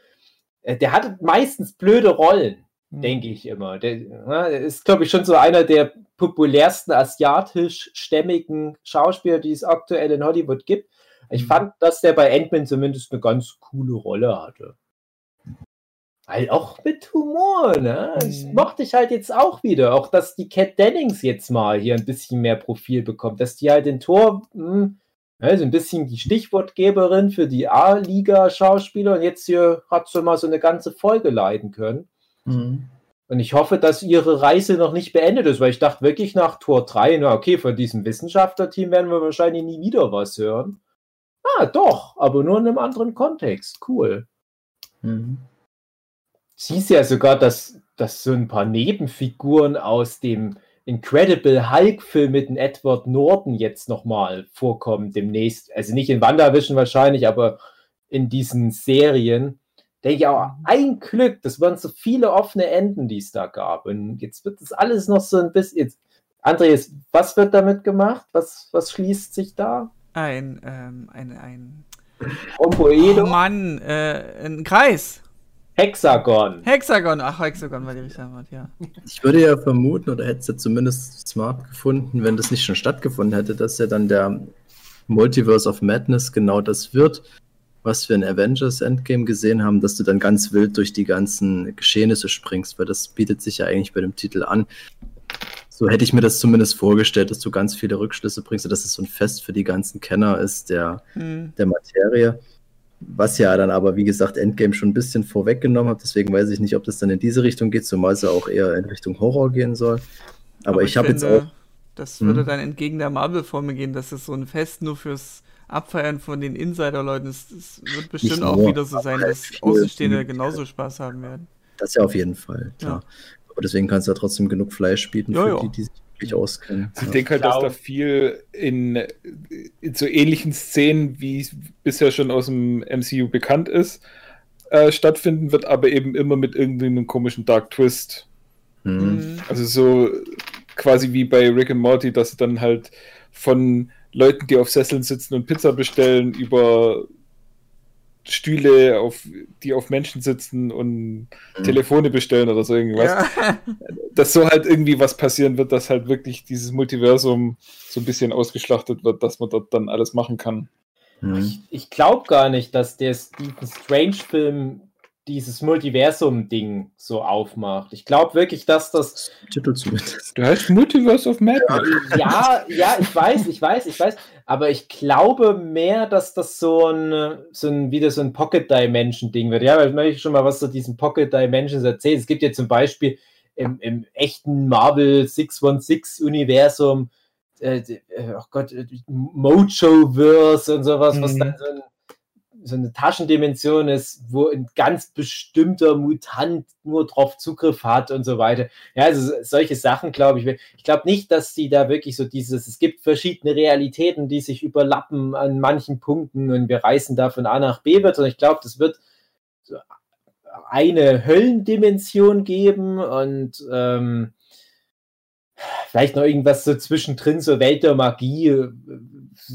C: Äh, Der hat meistens blöde Rollen, denke ich immer. Der, ja, er ist, glaube ich, schon so einer der populärsten asiatisch-stämmigen Schauspieler, die es aktuell in Hollywood gibt. Ich
E: Mhm.
C: fand, dass der bei Ant-Man zumindest eine ganz coole Rolle hatte. Halt auch mit Humor, ne? Das
B: Mhm.
C: mochte ich halt jetzt auch wieder. Auch, dass die Cat Dennings jetzt mal hier ein bisschen mehr Profil bekommt. Dass die halt den Tor, hm, ne, so ein bisschen die Stichwortgeberin für die A-Liga-Schauspieler und jetzt hier hat sie mal so eine ganze Folge leiten können.
E: Mhm.
C: Und ich hoffe, dass ihre Reise noch nicht beendet ist, weil ich dachte wirklich nach Tor 3, na okay, von diesem Wissenschaftlerteam werden wir wahrscheinlich nie wieder was hören. Ah, doch, aber nur in einem anderen Kontext. Cool.
E: Mhm.
C: Hieß ja sogar, dass, dass so ein paar Nebenfiguren aus dem Incredible Hulk-Film mit dem Edward Norton jetzt nochmal vorkommen demnächst. Also nicht in WandaVision wahrscheinlich, aber in diesen Serien. Denke ich auch, ein Glück, das waren so viele offene Enden, die es da gab. Und jetzt wird das alles noch so ein bisschen. Jetzt, Andreas, was wird damit gemacht? Was, was schließt sich da?
B: Ein, ähm, ein, ein.
C: Oh,
B: Oh
C: Romboedo,
B: Mann, äh, ein Kreis.
C: Hexagon.
B: Hexagon. Ach, Hexagon war die richtige Antwort, ja.
E: Ich würde ja vermuten, oder hätte es ja zumindest smart gefunden, wenn das nicht schon stattgefunden hätte, dass ja dann der Multiverse of Madness genau das wird, was wir in Avengers Endgame gesehen haben, dass du dann ganz wild durch die ganzen Geschehnisse springst, weil das bietet sich ja eigentlich bei dem Titel an. So hätte ich mir das zumindest vorgestellt, dass du ganz viele Rückschlüsse bringst, und dass es so ein Fest für die ganzen Kenner ist, der
B: Hm.
E: der Materie. Was ja dann aber, wie gesagt, Endgame schon ein bisschen vorweggenommen hat. Deswegen weiß ich nicht, ob das dann in diese Richtung geht, zumal es ja auch eher in Richtung Horror gehen soll. Aber, ich habe jetzt auch.
B: Das
E: Mhm.
B: würde dann entgegen der Marvel-Formel gehen, dass es so ein Fest nur fürs Abfeiern von den Insider-Leuten ist. Es wird bestimmt auch wieder so sein,
E: aber
B: dass Außenstehende genauso Spaß haben werden.
E: Das ja auf jeden Fall, klar. Aber deswegen kannst du ja trotzdem genug Fleisch bieten
B: Ja,
E: für
B: ja.
E: die, die sich wirklich auskennen.
D: Also ich
E: Ja.
D: denke halt, dass da viel in, in so ähnlichen Szenen, wie es bisher schon aus dem MCU bekannt ist, äh, stattfinden wird, aber eben immer mit irgendeinem komischen Dark Twist.
E: Mhm.
B: Hm.
D: Also so quasi wie bei Rick and Morty, dass dann halt von Leuten, die auf Sesseln sitzen und Pizza bestellen, über Stühle, auf, die auf Menschen sitzen und
E: Mhm.
D: Telefone bestellen oder so irgendwas.
B: Ja.
D: Dass so halt irgendwie was passieren wird, dass halt wirklich dieses Multiversum so ein bisschen ausgeschlachtet wird, dass man dort dann alles machen kann.
E: Mhm.
C: Ich, ich glaube gar nicht, dass der Stephen Strange-Film dieses Multiversum-Ding so aufmacht. Ich glaube wirklich, dass das.
E: Titel zumindest.
D: Du heißt Multiverse of Madness.
C: Ja, ja, ich weiß, ich weiß, ich weiß. Aber ich glaube mehr, dass das so ein, so ein wieder so ein Pocket Dimension-Ding wird. Ja, weil ich möchte schon mal was zu diesen Pocket Dimensions erzählen. Es gibt ja zum Beispiel im, im echten Marvel 616-Universum, äh, äh, oh Gott, äh, Mojo-Verse und sowas, was
D: Mhm.
C: dann so, ein, so eine Taschendimension ist, wo ein ganz bestimmter Mutant nur drauf Zugriff hat und so weiter. Ja, also so- solche Sachen, glaube ich. Ich glaube nicht, dass sie da wirklich so dieses, es gibt verschiedene Realitäten, die sich überlappen an manchen Punkten und wir reisen da von A nach B wird, sondern ich glaube, das wird so eine Höllendimension geben und ähm, vielleicht noch irgendwas so zwischendrin, so Welt der Magie.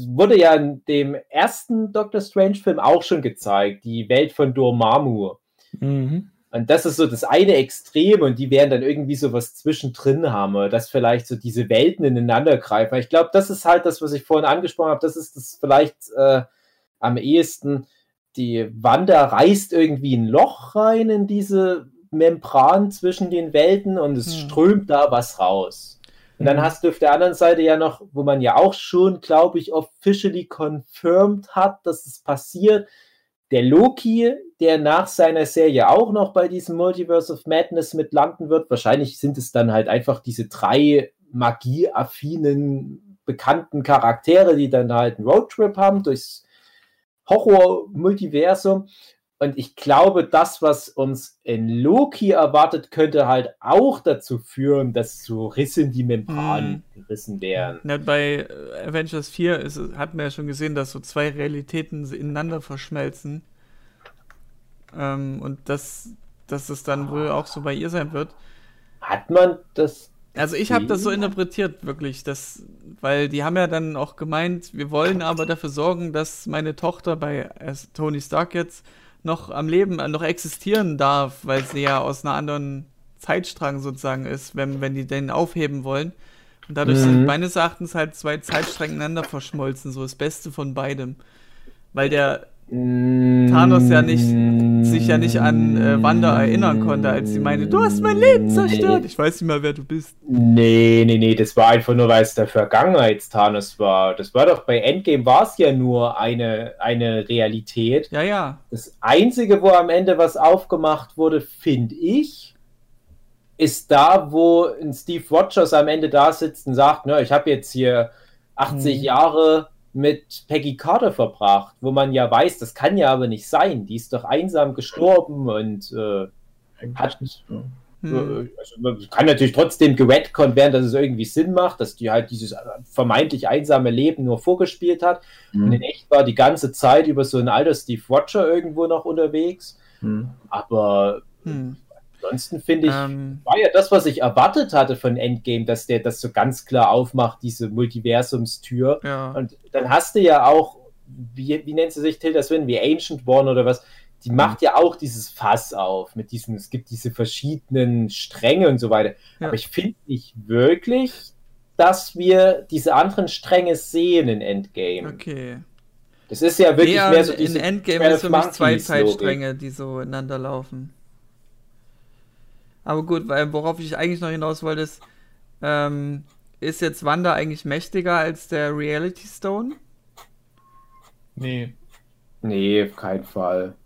C: Wurde ja in dem ersten Doctor Strange-Film auch schon gezeigt, die Welt von Dormammu.
D: Mhm.
C: Und das ist so das eine Extrem und die werden dann irgendwie so was zwischendrin haben, dass vielleicht so diese Welten ineinander greifen. Ich glaube, das ist halt das, was ich vorhin angesprochen habe. Das ist das vielleicht äh, am ehesten. Die Wanda reißt irgendwie ein Loch rein in diese Membran zwischen den Welten und es
B: Hm.
C: strömt da was raus. Und dann hast du auf der anderen Seite ja noch, wo man ja auch schon, glaube ich, officially confirmed hat, dass es passiert, der Loki, der nach seiner Serie auch noch bei diesem Multiverse of Madness mit landen wird. Wahrscheinlich sind es dann halt einfach diese drei magieaffinen, bekannten Charaktere, die dann halt einen Roadtrip haben durchs Horror-Multiversum. Und ich glaube, das, was uns in Loki erwartet, könnte halt auch dazu führen, dass so Risse in die Membran gerissen werden.
B: Na, bei äh, Avengers 4 ist, hat man ja schon gesehen, dass so zwei Realitäten ineinander verschmelzen. Ähm, und dass, dass es dann wohl auch so bei ihr sein wird.
C: Hat man das?
B: Also ich habe das so
C: Ja.
B: interpretiert, wirklich, dass, weil die haben ja dann auch gemeint, wir wollen aber dafür sorgen, dass meine Tochter bei äh, Tony Stark jetzt noch am Leben, äh, noch existieren darf, weil sie ja aus einer anderen Zeitstrang sozusagen ist, wenn, wenn die den aufheben wollen. Und dadurch
C: Mhm.
B: sind meines Erachtens halt zwei Zeitstränge ineinander verschmolzen, so das Beste von beidem. Weil der Thanos ja nicht- sich ja nicht an äh, Wanda erinnern konnte, als sie meinte, du hast mein Leben zerstört. Ich weiß nicht mal, wer du bist.
C: Nee, nee, nee, das war einfach nur, weil es der Vergangenheits-Thanos war. Das war doch bei Endgame war es ja nur eine, eine Realität.
B: Ja, ja.
C: Das Einzige, wo am Ende was aufgemacht wurde, finde ich, ist da, wo ein Steve Rogers am Ende da sitzt und sagt, ne, ich habe jetzt hier 80
B: Mhm.
C: Jahre mit Peggy Carter verbracht, wo man ja weiß, das kann ja aber nicht sein. Die ist doch einsam gestorben und äh, hat
E: Ja.
B: Hm.
C: äh, Also man kann natürlich trotzdem geredconnt werden, dass es irgendwie Sinn macht, dass die halt dieses vermeintlich einsame Leben nur vorgespielt hat. Und in echt war die ganze Zeit über so ein alter Steve Roger irgendwo noch unterwegs.
E: Hm.
C: Aber
B: Hm.
C: Ansonsten finde ich,
B: Ähm,
C: war ja das, was ich erwartet hatte von Endgame, dass der das so ganz klar aufmacht, diese Multiversumstür.
B: ja.
C: Und dann hast du ja auch, wie, wie nennt sie sich Tilda Swinton, wie Ancient One oder was, die macht ja auch dieses Fass auf mit diesen, es gibt diese verschiedenen Stränge und so weiter.
B: Ja.
C: Aber ich finde nicht wirklich, dass wir diese anderen Stränge sehen in Endgame.
B: Okay.
C: Das ist ja wirklich
B: Nee,
C: mehr so
B: in
C: diese
B: Endgame
C: 12
B: ist für mich zwei. Zeitstränge, die so ineinander laufen. Aber gut, weil worauf ich eigentlich noch hinaus wollte, ist, ähm, ist jetzt Wanda eigentlich mächtiger als der Reality Stone?
D: Nee.
C: Nee, auf keinen Fall.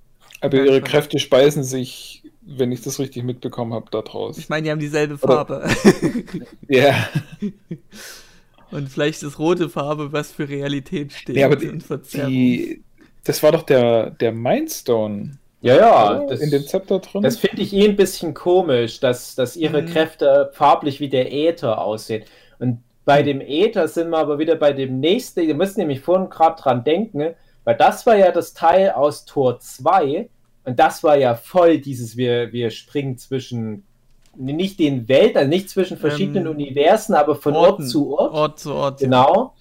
D: Aber
B: Ja,
D: ihre
B: schon.
D: Kräfte speisen sich, wenn ich das richtig mitbekommen habe, daraus.
B: Ich meine, die haben dieselbe Farbe.
D: Ja.
B: Und vielleicht ist rote Farbe, was für Realität steht.
D: Nee, aber die, die, das war doch der, der Mindstone
C: Ja, ja, das,
D: in dem Zepter drin.
C: das finde ich eh ein bisschen komisch, dass, dass ihre
B: Mhm.
C: Kräfte farblich wie der Äther aussehen. Und bei
D: Mhm.
C: dem Äther sind wir aber wieder bei dem nächsten, ihr müsst nämlich vorhin gerade dran denken, weil das war ja das Teil aus Tor 2 und das war ja voll dieses, wir, wir springen zwischen, nicht den Welten, also nicht zwischen verschiedenen
B: Ähm,
C: Universen, aber von
B: Orten.
C: Ort zu Ort.
B: Ort zu Ort.
C: Genau.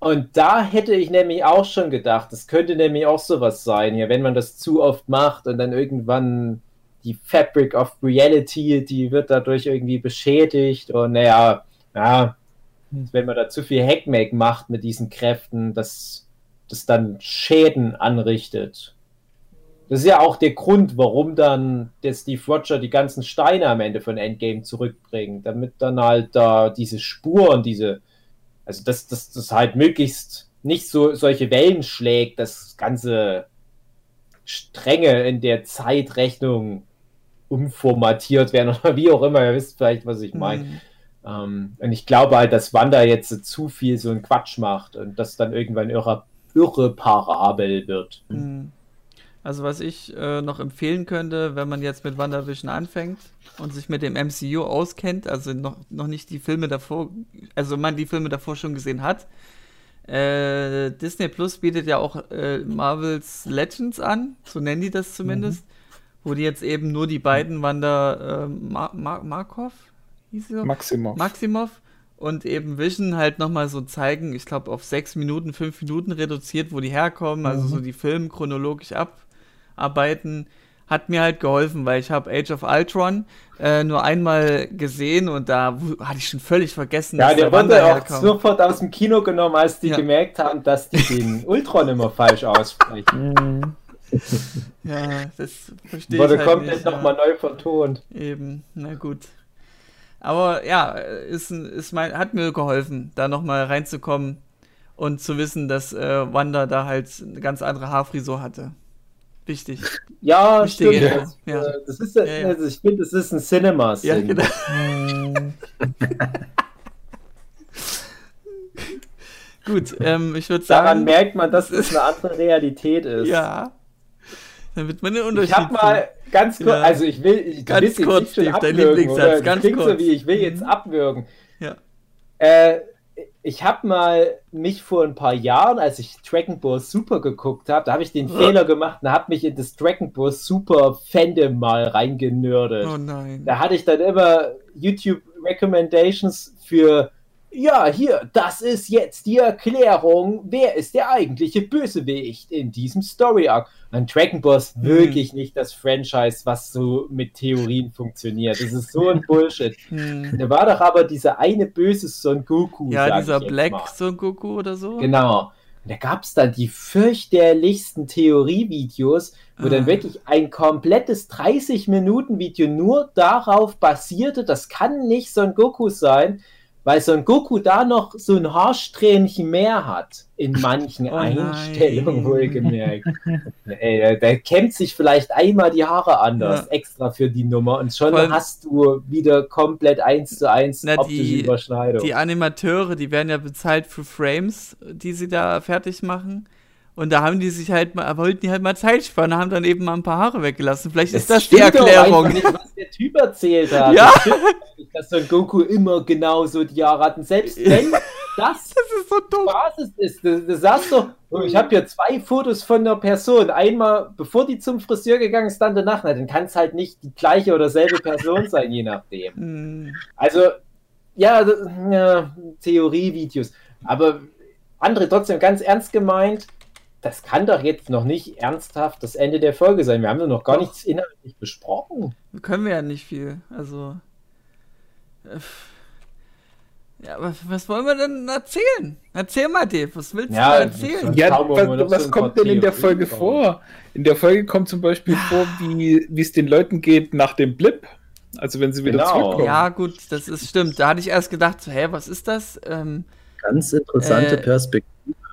C: Und da hätte ich nämlich auch schon gedacht, das könnte nämlich auch sowas sein, hier, wenn man das zu oft macht und dann irgendwann die Fabric of Reality, die wird dadurch irgendwie beschädigt und naja, ja, wenn man da zu viel Hackmack macht mit diesen Kräften, dass das dann Schäden anrichtet. Das ist ja auch der Grund, warum dann der Steve Roger die ganzen Steine am Ende von Endgame zurückbringt, damit dann halt da diese Spuren, diese also dass das, das halt möglichst nicht so solche Wellen schlägt, dass ganze Stränge in der Zeitrechnung umformatiert werden oder wie auch immer. Ihr wisst vielleicht, was ich meine.
B: Hm.
C: Ähm, und ich glaube halt, dass Wanda jetzt zu viel so einen Quatsch macht und das dann irgendwann irre, irreparabel wird.
B: Hm. Also was ich äh, noch empfehlen könnte, wenn man jetzt mit WandaVision anfängt und sich mit dem MCU auskennt, also noch, noch nicht die Filme davor, also man die Filme davor schon gesehen hat, äh, Disney Plus bietet ja auch äh, Marvels Legends an, so nennen die das zumindest, wo die jetzt eben nur die beiden Wanda äh, Mar Mar Markov hieß sie so?
D: Maximov.
B: Maximov und eben Vision halt nochmal so zeigen, ich glaube auf sechs Minuten, fünf Minuten reduziert, wo die herkommen, also
D: Mhm.
B: so die Filme chronologisch abarbeiten, hat mir halt geholfen, weil ich habe Age of Ultron äh, nur einmal gesehen und da hatte ich schon völlig vergessen,
C: Ja, der
B: Wanda
C: wurde auch
B: herkam.
C: sofort aus dem Kino genommen, als die
B: Ja.
C: gemerkt haben, dass die den Ultron immer falsch aussprechen.
B: Ja, das verstehe ich
C: Wurde
B: halt
C: komplett nochmal
B: ja.
C: neu vertont.
B: Eben, na gut. Aber ja, ist, ist mein, hat mir geholfen, da nochmal reinzukommen und zu wissen, dass äh, Wanda da halt eine ganz andere Haarfrisur hatte. Wichtig.
C: Ja,
B: Wichtige
C: stimmt.
B: Info,
C: Das,
B: ja.
C: äh, das ist, ja,
B: Ja, ja.
C: Also ich finde, das ist ein cinema -Sinn.
B: Ja, genau. Gut, ähm, ich würde
C: Daran
B: sagen,
C: merkt man, dass es eine andere Realität ist.
B: ja. Wird man den Unterschied.
C: Ich habe mal ganz kurz,
B: Ja.
C: also ich will, ich,
B: Ganz kurz, Steve, dein
C: abwürgen,
B: Lieblingssatz,
C: oder? Das
B: ganz
C: klingt so
B: kurz.
C: wie, ich will jetzt
B: Mhm.
C: abwürgen.
B: Ja.
C: Äh, ich habe mal mich vor ein paar Jahren, als ich Dragon Ball Super geguckt habe, da habe ich den Fehler gemacht und habe mich in das Dragon Ball Super Fandom mal reingenördet.
B: Oh nein.
C: Da hatte ich dann immer YouTube Recommendations für, ja, hier, das ist jetzt die Erklärung, wer ist der eigentliche Bösewicht in diesem Story Arc. Und Dragon Ball ist
B: Hm.
C: wirklich nicht das Franchise, was so mit Theorien funktioniert. Das ist so ein Bullshit.
B: Hm.
C: Da war doch aber dieser eine böse Son Goku.
B: Ja, dieser Black
C: mal.
B: Son Goku oder so.
C: Genau. Und da gab es dann die fürchterlichsten Theorievideos, wo
B: Ah.
C: dann wirklich ein komplettes 30-Minuten-Video nur darauf basierte, das kann nicht Son Goku sein, weil Son Goku da noch so ein Haarsträhnchen mehr hat. In manchen
B: Oh nein.
C: Einstellungen wohlgemerkt. Ey, da kämmt sich vielleicht einmal die Haare anders,
B: Ja.
C: extra für die Nummer. Und schon
B: Vor allem-
C: hast du wieder komplett eins zu eins
B: Na,
C: optische
B: die-
C: Überschneidung.
B: Die Animateure, die werden ja bezahlt für Frames, die sie da fertig machen. Und da haben die sich halt mal, wollten die halt mal Zeit sparen, haben dann eben mal ein paar Haare weggelassen. Vielleicht ist das die
C: doch
B: Erklärung.
C: einfach Nicht, was der Typ erzählt hat.
B: Ja.
C: Dass Son Goku immer genau so die Haare hat. Und selbst wenn das
B: Das ist so dumm.
C: Basis ist, du, du sagst doch, oh, ich habe hier zwei Fotos von einer Person. Einmal bevor die zum Friseur gegangen ist, dann danach. Na, dann kann es halt nicht die gleiche oder selbe Person sein, je nachdem.
B: Hm.
C: Also, ja, ja Theorievideos. Aber andere trotzdem ganz ernst gemeint, das kann doch jetzt noch nicht ernsthaft das Ende der Folge sein. Wir haben doch noch gar nichts inhaltlich besprochen.
B: Können wir ja nicht viel. Also. Äh, Ja, aber was wollen wir denn erzählen? Erzähl mal, Dave, was willst
C: Ja,
B: du erzählen?
D: Ja, was, was kommt denn in der Folge vor? In der Folge kommt zum Beispiel vor, wie es den Leuten geht nach dem Blip. Also wenn sie wieder
C: Genau.
D: zurückkommen.
B: Ja, gut, das ist stimmt. Da hatte ich erst gedacht, so, hä, was ist das? Ähm,
E: Ganz interessante
B: Äh,
E: Perspektive.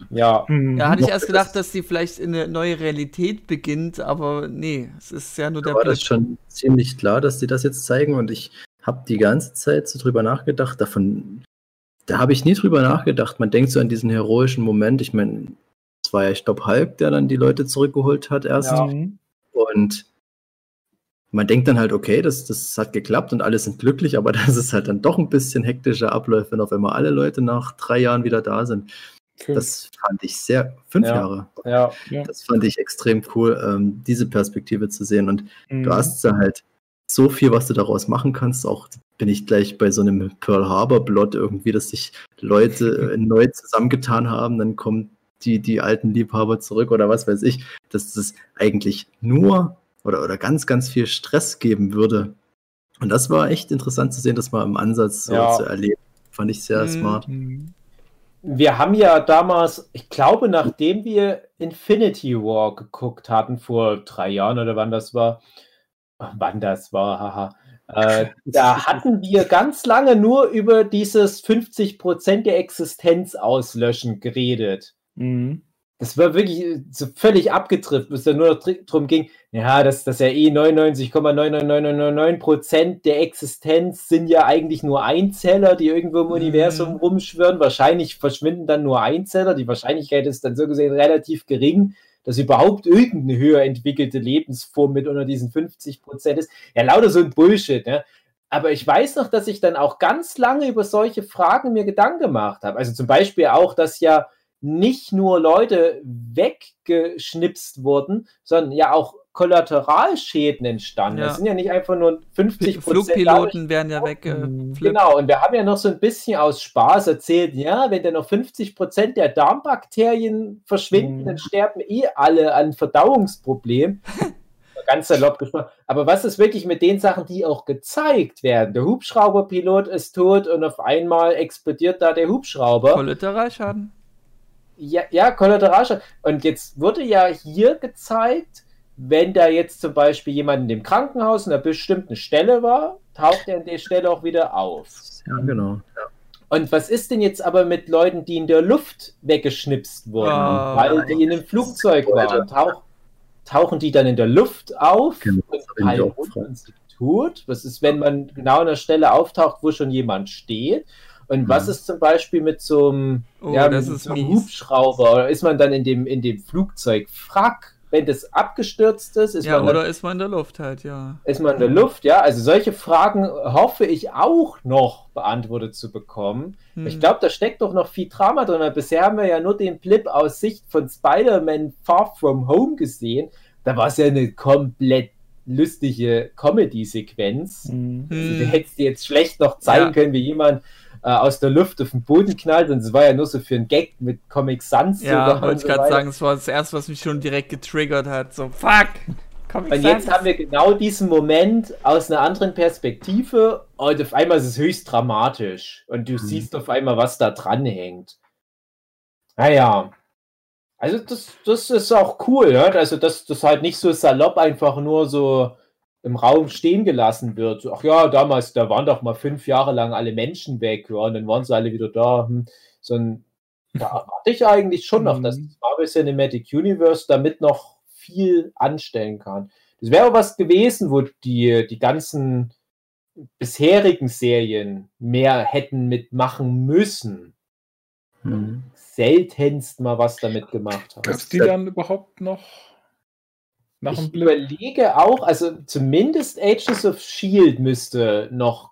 C: Ja,
D: Mhm.
B: da hatte ich erst gedacht, dass sie vielleicht in eine neue Realität beginnt, aber nee, es ist ja nur
E: Da
B: der
E: war
B: Blip.
E: das schon ziemlich klar, dass die das jetzt zeigen und ich habe die ganze Zeit so drüber nachgedacht. Davon, da habe ich nie drüber nachgedacht. Man denkt so an diesen heroischen Moment. Ich meine, es war ja, ich glaube, Hulk, der dann die Leute zurückgeholt hat erst.
C: Ja.
D: Mhm.
E: Und man denkt dann halt, okay, das, das hat geklappt und alle sind glücklich, aber das ist halt dann doch ein bisschen hektischer Abläufe, wenn auf einmal alle Leute nach drei Jahren wieder da sind.
D: Fünf.
E: Das fand ich sehr, fünf
C: Ja.
E: Jahre,
C: ja.
E: das fand ich extrem cool, ähm, diese Perspektive zu sehen. Und
D: Mhm.
E: du hast ja halt so viel, was du daraus machen kannst. Auch bin ich gleich bei so einem Pearl Harbor Plot irgendwie, dass sich Leute äh, neu zusammengetan haben, dann kommen die, die alten Liebhaber zurück oder was weiß ich, dass das eigentlich nur oder, oder ganz, ganz viel Stress geben würde. Und das war echt interessant zu sehen, das mal im Ansatz so
C: Ja.
E: zu erleben. Fand ich sehr
B: Mhm.
E: smart.
C: Wir haben ja damals, ich glaube, nachdem wir Infinity War geguckt hatten, vor drei Jahren oder wann das war, wann das war, haha, äh, da hatten wir ganz lange nur über dieses 50% der Existenz auslöschen geredet.
D: Mhm.
C: Das war wirklich äh, so völlig abgetrifft, bis dann nur drum ging, ja, dass das ja eh 99,99999% der Existenz sind ja eigentlich nur Einzeller, die irgendwo im
B: Mhm.
C: Universum rumschwirren. Wahrscheinlich verschwinden dann nur Einzeller. Die Wahrscheinlichkeit ist dann so gesehen relativ gering, dass überhaupt irgendeine höher entwickelte Lebensform mit unter diesen 50% ist. Ja, lauter so ein Bullshit, ne? Aber ich weiß noch, dass ich dann auch ganz lange über solche Fragen mir Gedanken gemacht habe. Also zum Beispiel auch, dass ja nicht nur Leute weggeschnipst wurden, sondern ja auch Kollateralschäden entstanden.
B: Ja.
C: Das sind ja nicht einfach nur 50%
B: Flugpiloten werden ja weggeflippt.
C: Genau, und wir haben ja noch so ein bisschen aus Spaß erzählt, ja, wenn dann noch 50 Prozent der Darmbakterien verschwinden,
D: Mhm.
C: dann sterben eh alle an Verdauungsproblemen. Ganz salopp gesprochen. Aber was ist wirklich mit den Sachen, die auch gezeigt werden? Der Hubschrauberpilot ist tot und auf einmal explodiert da der Hubschrauber.
B: Kollateralschaden.
C: Ja, ja, Kollateralschaden. Und jetzt wurde ja hier gezeigt, wenn da jetzt zum Beispiel jemand in dem Krankenhaus an einer bestimmten Stelle war, taucht er an der Stelle auch wieder auf.
E: Ja, genau.
C: Und was ist denn jetzt aber mit Leuten, die in der Luft weggeschnipst wurden,
B: Ah,
C: weil die in einem Flugzeug waren? Tauch, tauchen die dann in der Luft auf
E: Genau,
C: und? Was ist, wenn man genau an der Stelle auftaucht, wo schon jemand steht? Und was
E: Mhm.
C: ist zum Beispiel mit so einem,
B: Oh,
C: ja, mit so einem. Hubschrauber? Oder ist man dann in dem, in dem Flugzeug Frack, wenn das abgestürzt ist? Ist
B: Ja,
C: man
B: oder ist man in der Luft halt, ja.
C: ist man in der Luft, ja. Also solche Fragen hoffe ich auch noch beantwortet zu bekommen.
B: Hm.
C: Ich glaube, da steckt doch noch viel Drama drin. weil Bisher haben wir ja nur den Blip aus Sicht von Spider-Man Far From Home gesehen. Da war es ja eine komplett lustige Comedy-Sequenz.
D: Mhm.
C: Also, du hättest dir jetzt schlecht noch zeigen
B: Ja.
C: können, wie jemand äh, aus der Luft auf den Boden knallt. Und es war ja nur so für einen Gag mit Comic Sans.
B: Ja,
C: sogar
B: wollte ich
C: so
B: gerade sagen, das war das erste, was mich schon direkt getriggert hat. So, fuck! Komm,
C: Und jetzt haben wir genau diesen Moment aus einer anderen Perspektive und auf einmal ist es höchst dramatisch und du siehst auf einmal, was da dran hängt. Naja. Also das, das ist auch cool, ja? also dass das halt nicht so salopp einfach nur so im Raum stehen gelassen wird. Ach ja, damals, da waren doch mal fünf Jahre lang alle Menschen weg, ja, und dann waren sie alle wieder da. Hm. So ein, da erwarte ich eigentlich schon noch, dass
D: Mhm.
C: das Marvel Cinematic Universe damit noch viel anstellen kann. Das wäre was gewesen, wo die, die ganzen bisherigen Serien mehr hätten mitmachen müssen.
E: Mhm.
C: Seltenst mal was damit gemacht haben.
D: Gab es die dann überhaupt noch nach dem
C: Ich
D: Blip?
C: überlege auch, also zumindest Ages of Shield müsste noch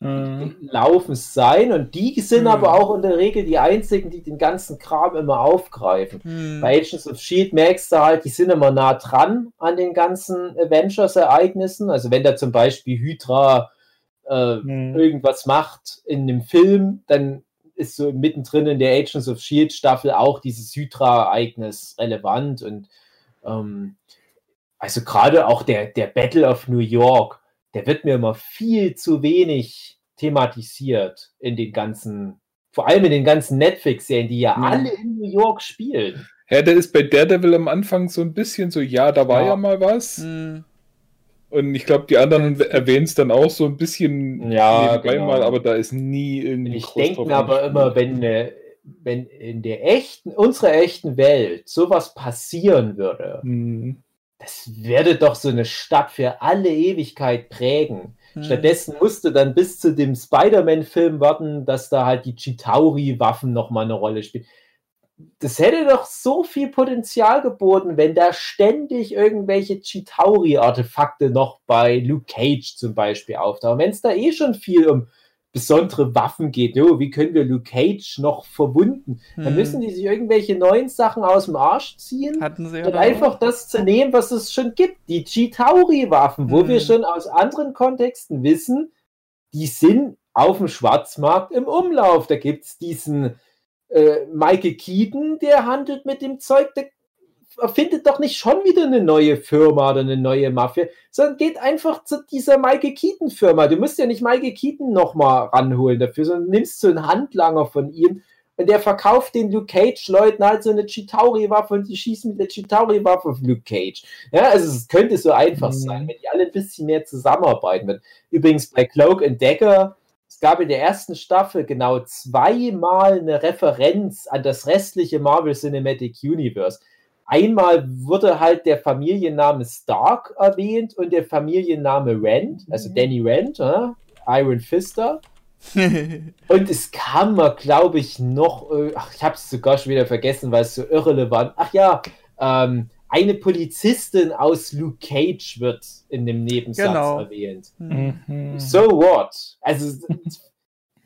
D: Mhm.
C: laufen sein und die sind
B: Hm.
C: aber auch in der Regel die einzigen, die den ganzen Kram immer aufgreifen.
B: Hm.
C: Bei Agents of Shield merkst du halt, die sind immer nah dran an den ganzen Avengers-Ereignissen. Also wenn da zum Beispiel Hydra äh,
D: Mhm.
C: irgendwas macht in einem Film, dann ist so mittendrin in der Agents of Shield Staffel auch dieses Hydra-Ereignis relevant und ähm, also gerade auch der, der Battle of New York, der wird mir immer viel zu wenig thematisiert in den ganzen, vor allem in den ganzen Netflix-Serien, die ja
D: Mhm.
C: alle in New York spielen.
D: Ja, der ist bei Daredevil am Anfang so ein bisschen so, ja, da war
C: Ja.
D: ja, mal was.
B: Hm.
D: Und ich glaube, die anderen erwähnen es dann auch so ein bisschen
C: Ja,
D: nebenbei
C: genau.
D: mal, aber da ist nie irgendwie.
C: Ich denke aber immer, wenn, äh, wenn in der echten, unserer echten Welt sowas passieren würde,
D: Hm.
C: Das würde doch so eine Stadt für alle Ewigkeit prägen.
B: Hm.
C: Stattdessen musste dann bis zu dem Spider-Man-Film warten, dass da halt die Chitauri-Waffen nochmal eine Rolle spielen. Das hätte doch so viel Potenzial geboten, wenn da ständig irgendwelche Chitauri-Artefakte noch bei Luke Cage zum Beispiel auftauchen. Wenn es da eh schon viel um besondere Waffen geht, jo, wie können wir Luke Cage noch verwunden? Dann
B: Hm.
C: müssen die sich irgendwelche neuen Sachen aus dem Arsch ziehen.
B: Hatten sie ja
C: Und einfach das zu nehmen, was es schon gibt. Die Chitauri-Waffen, wo
B: Hm.
C: wir schon aus anderen Kontexten wissen, die sind auf dem Schwarzmarkt im Umlauf. Da gibt es diesen äh, Michael Keaton, der handelt mit dem Zeug, der erfindet doch nicht schon wieder eine neue Firma oder eine neue Mafia, sondern geht einfach zu dieser Michael Keaton Firma. Du musst ja nicht Michael Keaton nochmal ranholen dafür, sondern nimmst so einen Handlanger von ihm und der verkauft den Luke Cage-Leuten halt so eine Chitauri-Waffe und die schießen mit der Chitauri-Waffe auf Luke Cage. Ja, also es könnte so einfach
D: Mhm.
C: sein, wenn die alle ein bisschen mehr zusammenarbeiten würden. Übrigens bei Cloak and Dagger, es gab in der ersten Staffel genau zweimal eine Referenz an das restliche Marvel Cinematic Universe. Einmal wurde halt der Familienname Stark erwähnt und der Familienname Rand, also Danny Rand, äh, Iron Fister. Und es kam mal, glaube ich, noch, äh, ach, ich habe es sogar schon wieder vergessen, weil es so irrelevant. Ach ja, ähm, eine Polizistin aus Luke Cage wird in dem Nebensatz
B: Genau.
C: erwähnt.
B: Hm.
D: Mhm.
C: So what? Also,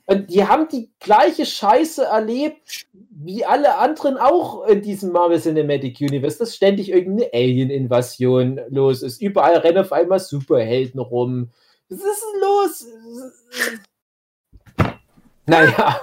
C: Und die haben die gleiche Scheiße erlebt, wie alle anderen auch in diesem Marvel Cinematic Universe, dass ständig irgendeine Alien-Invasion los ist. Überall rennen auf einmal Superhelden rum. Was ist denn los? Naja.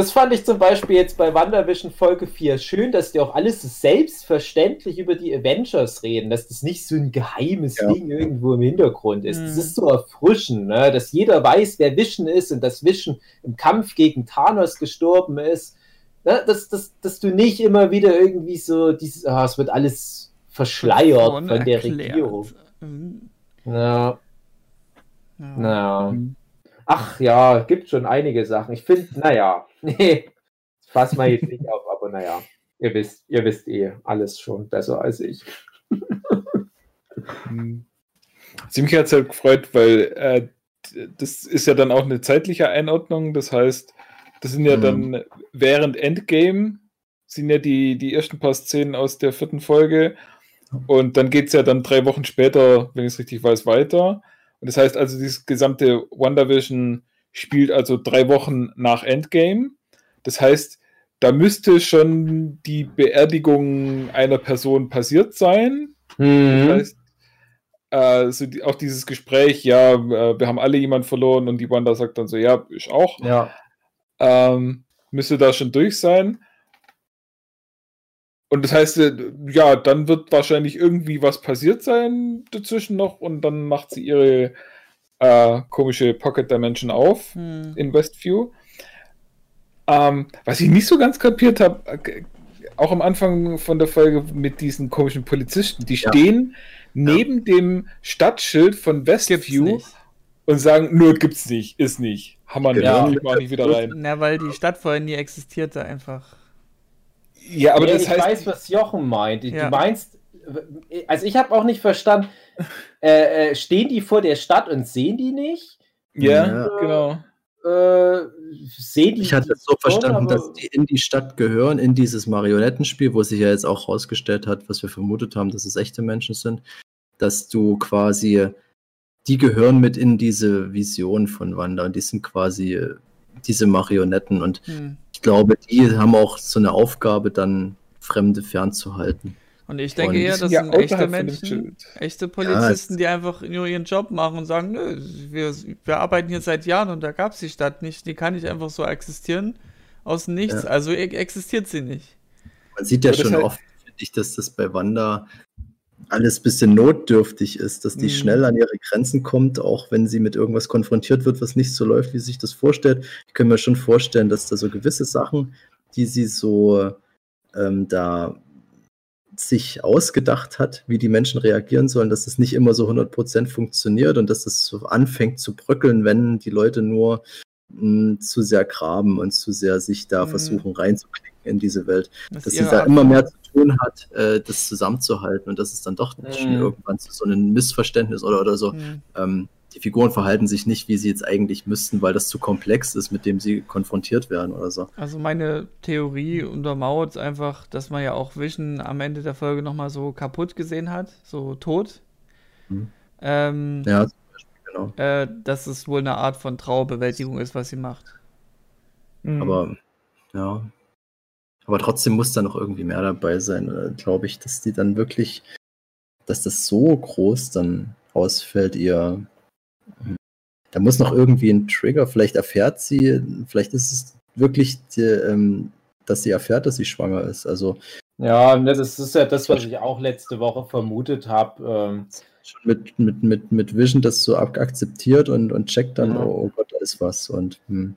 C: Das fand ich zum Beispiel jetzt bei WandaVision Folge 4 schön, dass die auch alles so selbstverständlich über die Avengers reden, dass das nicht so ein geheimes
E: Ja.
C: Ding irgendwo im Hintergrund ist. Das
B: Mhm.
C: ist so erfrischend, ne? dass jeder weiß, wer Vision ist und dass Vision im Kampf gegen Thanos gestorben ist. Ne? Dass, dass, dass du nicht immer wieder irgendwie so dieses, ah, es wird alles verschleiert von
B: Vorne
C: der
B: erklärt.
C: Regierung.
B: Mhm.
C: Ja,
B: Ja.
C: na.
D: Mhm.
C: Ach ja, gibt schon einige Sachen. Ich finde, naja, nee, das fassen wir jetzt nicht auf, aber naja, ihr wisst, ihr wisst eh alles schon besser als ich.
D: Sie mich hat es halt gefreut, weil äh, das ist ja dann auch eine zeitliche Einordnung. Das heißt, das sind ja
E: Mhm.
D: dann während Endgame sind ja die, die ersten paar Szenen aus der vierten Folge. Und dann geht es ja dann drei Wochen später, wenn ich es richtig weiß, weiter. Und das heißt also, dieses gesamte WandaVision spielt also drei Wochen nach Endgame. Das heißt, da müsste schon die Beerdigung einer Person passiert sein.
C: Mhm.
D: Das heißt, so die, auch dieses Gespräch, ja, äh, wir haben alle jemanden verloren und die Wanda sagt dann so, ja, ich auch.
C: Ja.
D: Ähm, müsste da schon durch sein. Und das heißt, äh, ja, dann wird wahrscheinlich irgendwie was passiert sein dazwischen noch und dann macht sie ihre äh, komische Pocket Dimension auf
B: Hm.
D: in Westview. Ähm, was ich nicht so ganz kapiert habe, äh, auch am Anfang von der Folge mit diesen komischen Polizisten, die
E: Ja.
D: stehen neben dem Stadtschild von Westview und sagen, nur gibt's nicht, ist nicht. Hammer nicht,
E: Genau.
D: geht mal nicht wieder rein.
B: Na, weil die Stadt vorher nie existierte einfach.
D: Ja, aber
C: ja,
D: das
C: ich
D: heißt,
C: weiß, was Jochen meint.
B: Ja.
C: Du meinst, also ich habe auch nicht verstanden, äh, äh, stehen die vor der Stadt und sehen die nicht?
D: ja,
E: Ja.
D: genau.
C: Äh, sehen die
E: Ich hatte es so verstanden, dass die in die Stadt gehören, in dieses Marionettenspiel, wo sich ja jetzt auch rausgestellt hat, was wir vermutet haben, dass es echte Menschen sind, dass du quasi, die gehören mit in diese Vision von Wanda und die sind quasi äh, diese Marionetten und
B: Hm.
E: ich glaube, die haben auch so eine Aufgabe, dann Fremde fernzuhalten.
B: Und ich denke
E: Und
D: sind
B: das
D: ja
B: sind echte Menschen, echte Polizisten, die einfach nur ihren Job machen und sagen, nö, wir, wir arbeiten hier seit Jahren und da gab es die Stadt nicht, die kann nicht einfach so existieren aus nichts,
E: Ja.
B: also e- existiert sie nicht.
E: Man sieht ja schon
D: halt-
E: oft, finde ich, dass das bei Wanda alles ein bisschen notdürftig ist, dass die
B: Mhm.
E: schnell an ihre Grenzen kommt, auch wenn sie mit irgendwas konfrontiert wird, was nicht so läuft, wie sie sich das vorstellt. Ich kann mir schon vorstellen, dass da so gewisse Sachen, die sie so ähm, da sich ausgedacht hat, wie die Menschen reagieren sollen, dass das nicht immer so 100% funktioniert und dass das so anfängt zu bröckeln, wenn die Leute nur mh, zu sehr graben und zu sehr sich da
B: Mhm.
E: versuchen reinzuklicken in diese Welt
B: Das
E: dass sie da immer mehr zu tun hat, äh, das zusammenzuhalten und dass es dann doch
C: Mhm.
E: irgendwann zu so einem Missverständnis oder, oder so.
B: Hm.
E: Ähm, die Figuren verhalten sich nicht, wie sie jetzt eigentlich müssten, weil das zu komplex ist, mit dem sie konfrontiert werden oder so.
B: Also meine Theorie untermauert einfach, dass man ja auch Vision am Ende der Folge nochmal so kaputt gesehen hat, so tot.
E: Mhm.
B: Ähm,
E: Ja, zum Beispiel, genau.
B: äh, dass es wohl eine Art von Trauerbewältigung ist, was sie macht.
D: Mhm.
E: Aber ja. Aber trotzdem muss da noch irgendwie mehr dabei sein, glaube ich, dass die dann wirklich, dass das so groß dann ausfällt, ihr. Da muss noch irgendwie ein Trigger, vielleicht erfährt sie, vielleicht ist es wirklich, die, ähm, dass sie erfährt, dass sie schwanger ist. Also
C: Ja, ne, das ist ja das, was ich auch letzte Woche vermutet habe. Ähm,
E: schon mit, mit, mit, mit Vision das so ak akzeptiert und, und checkt dann,
C: Ja.
E: oh, oh Gott, da ist was. Und hm.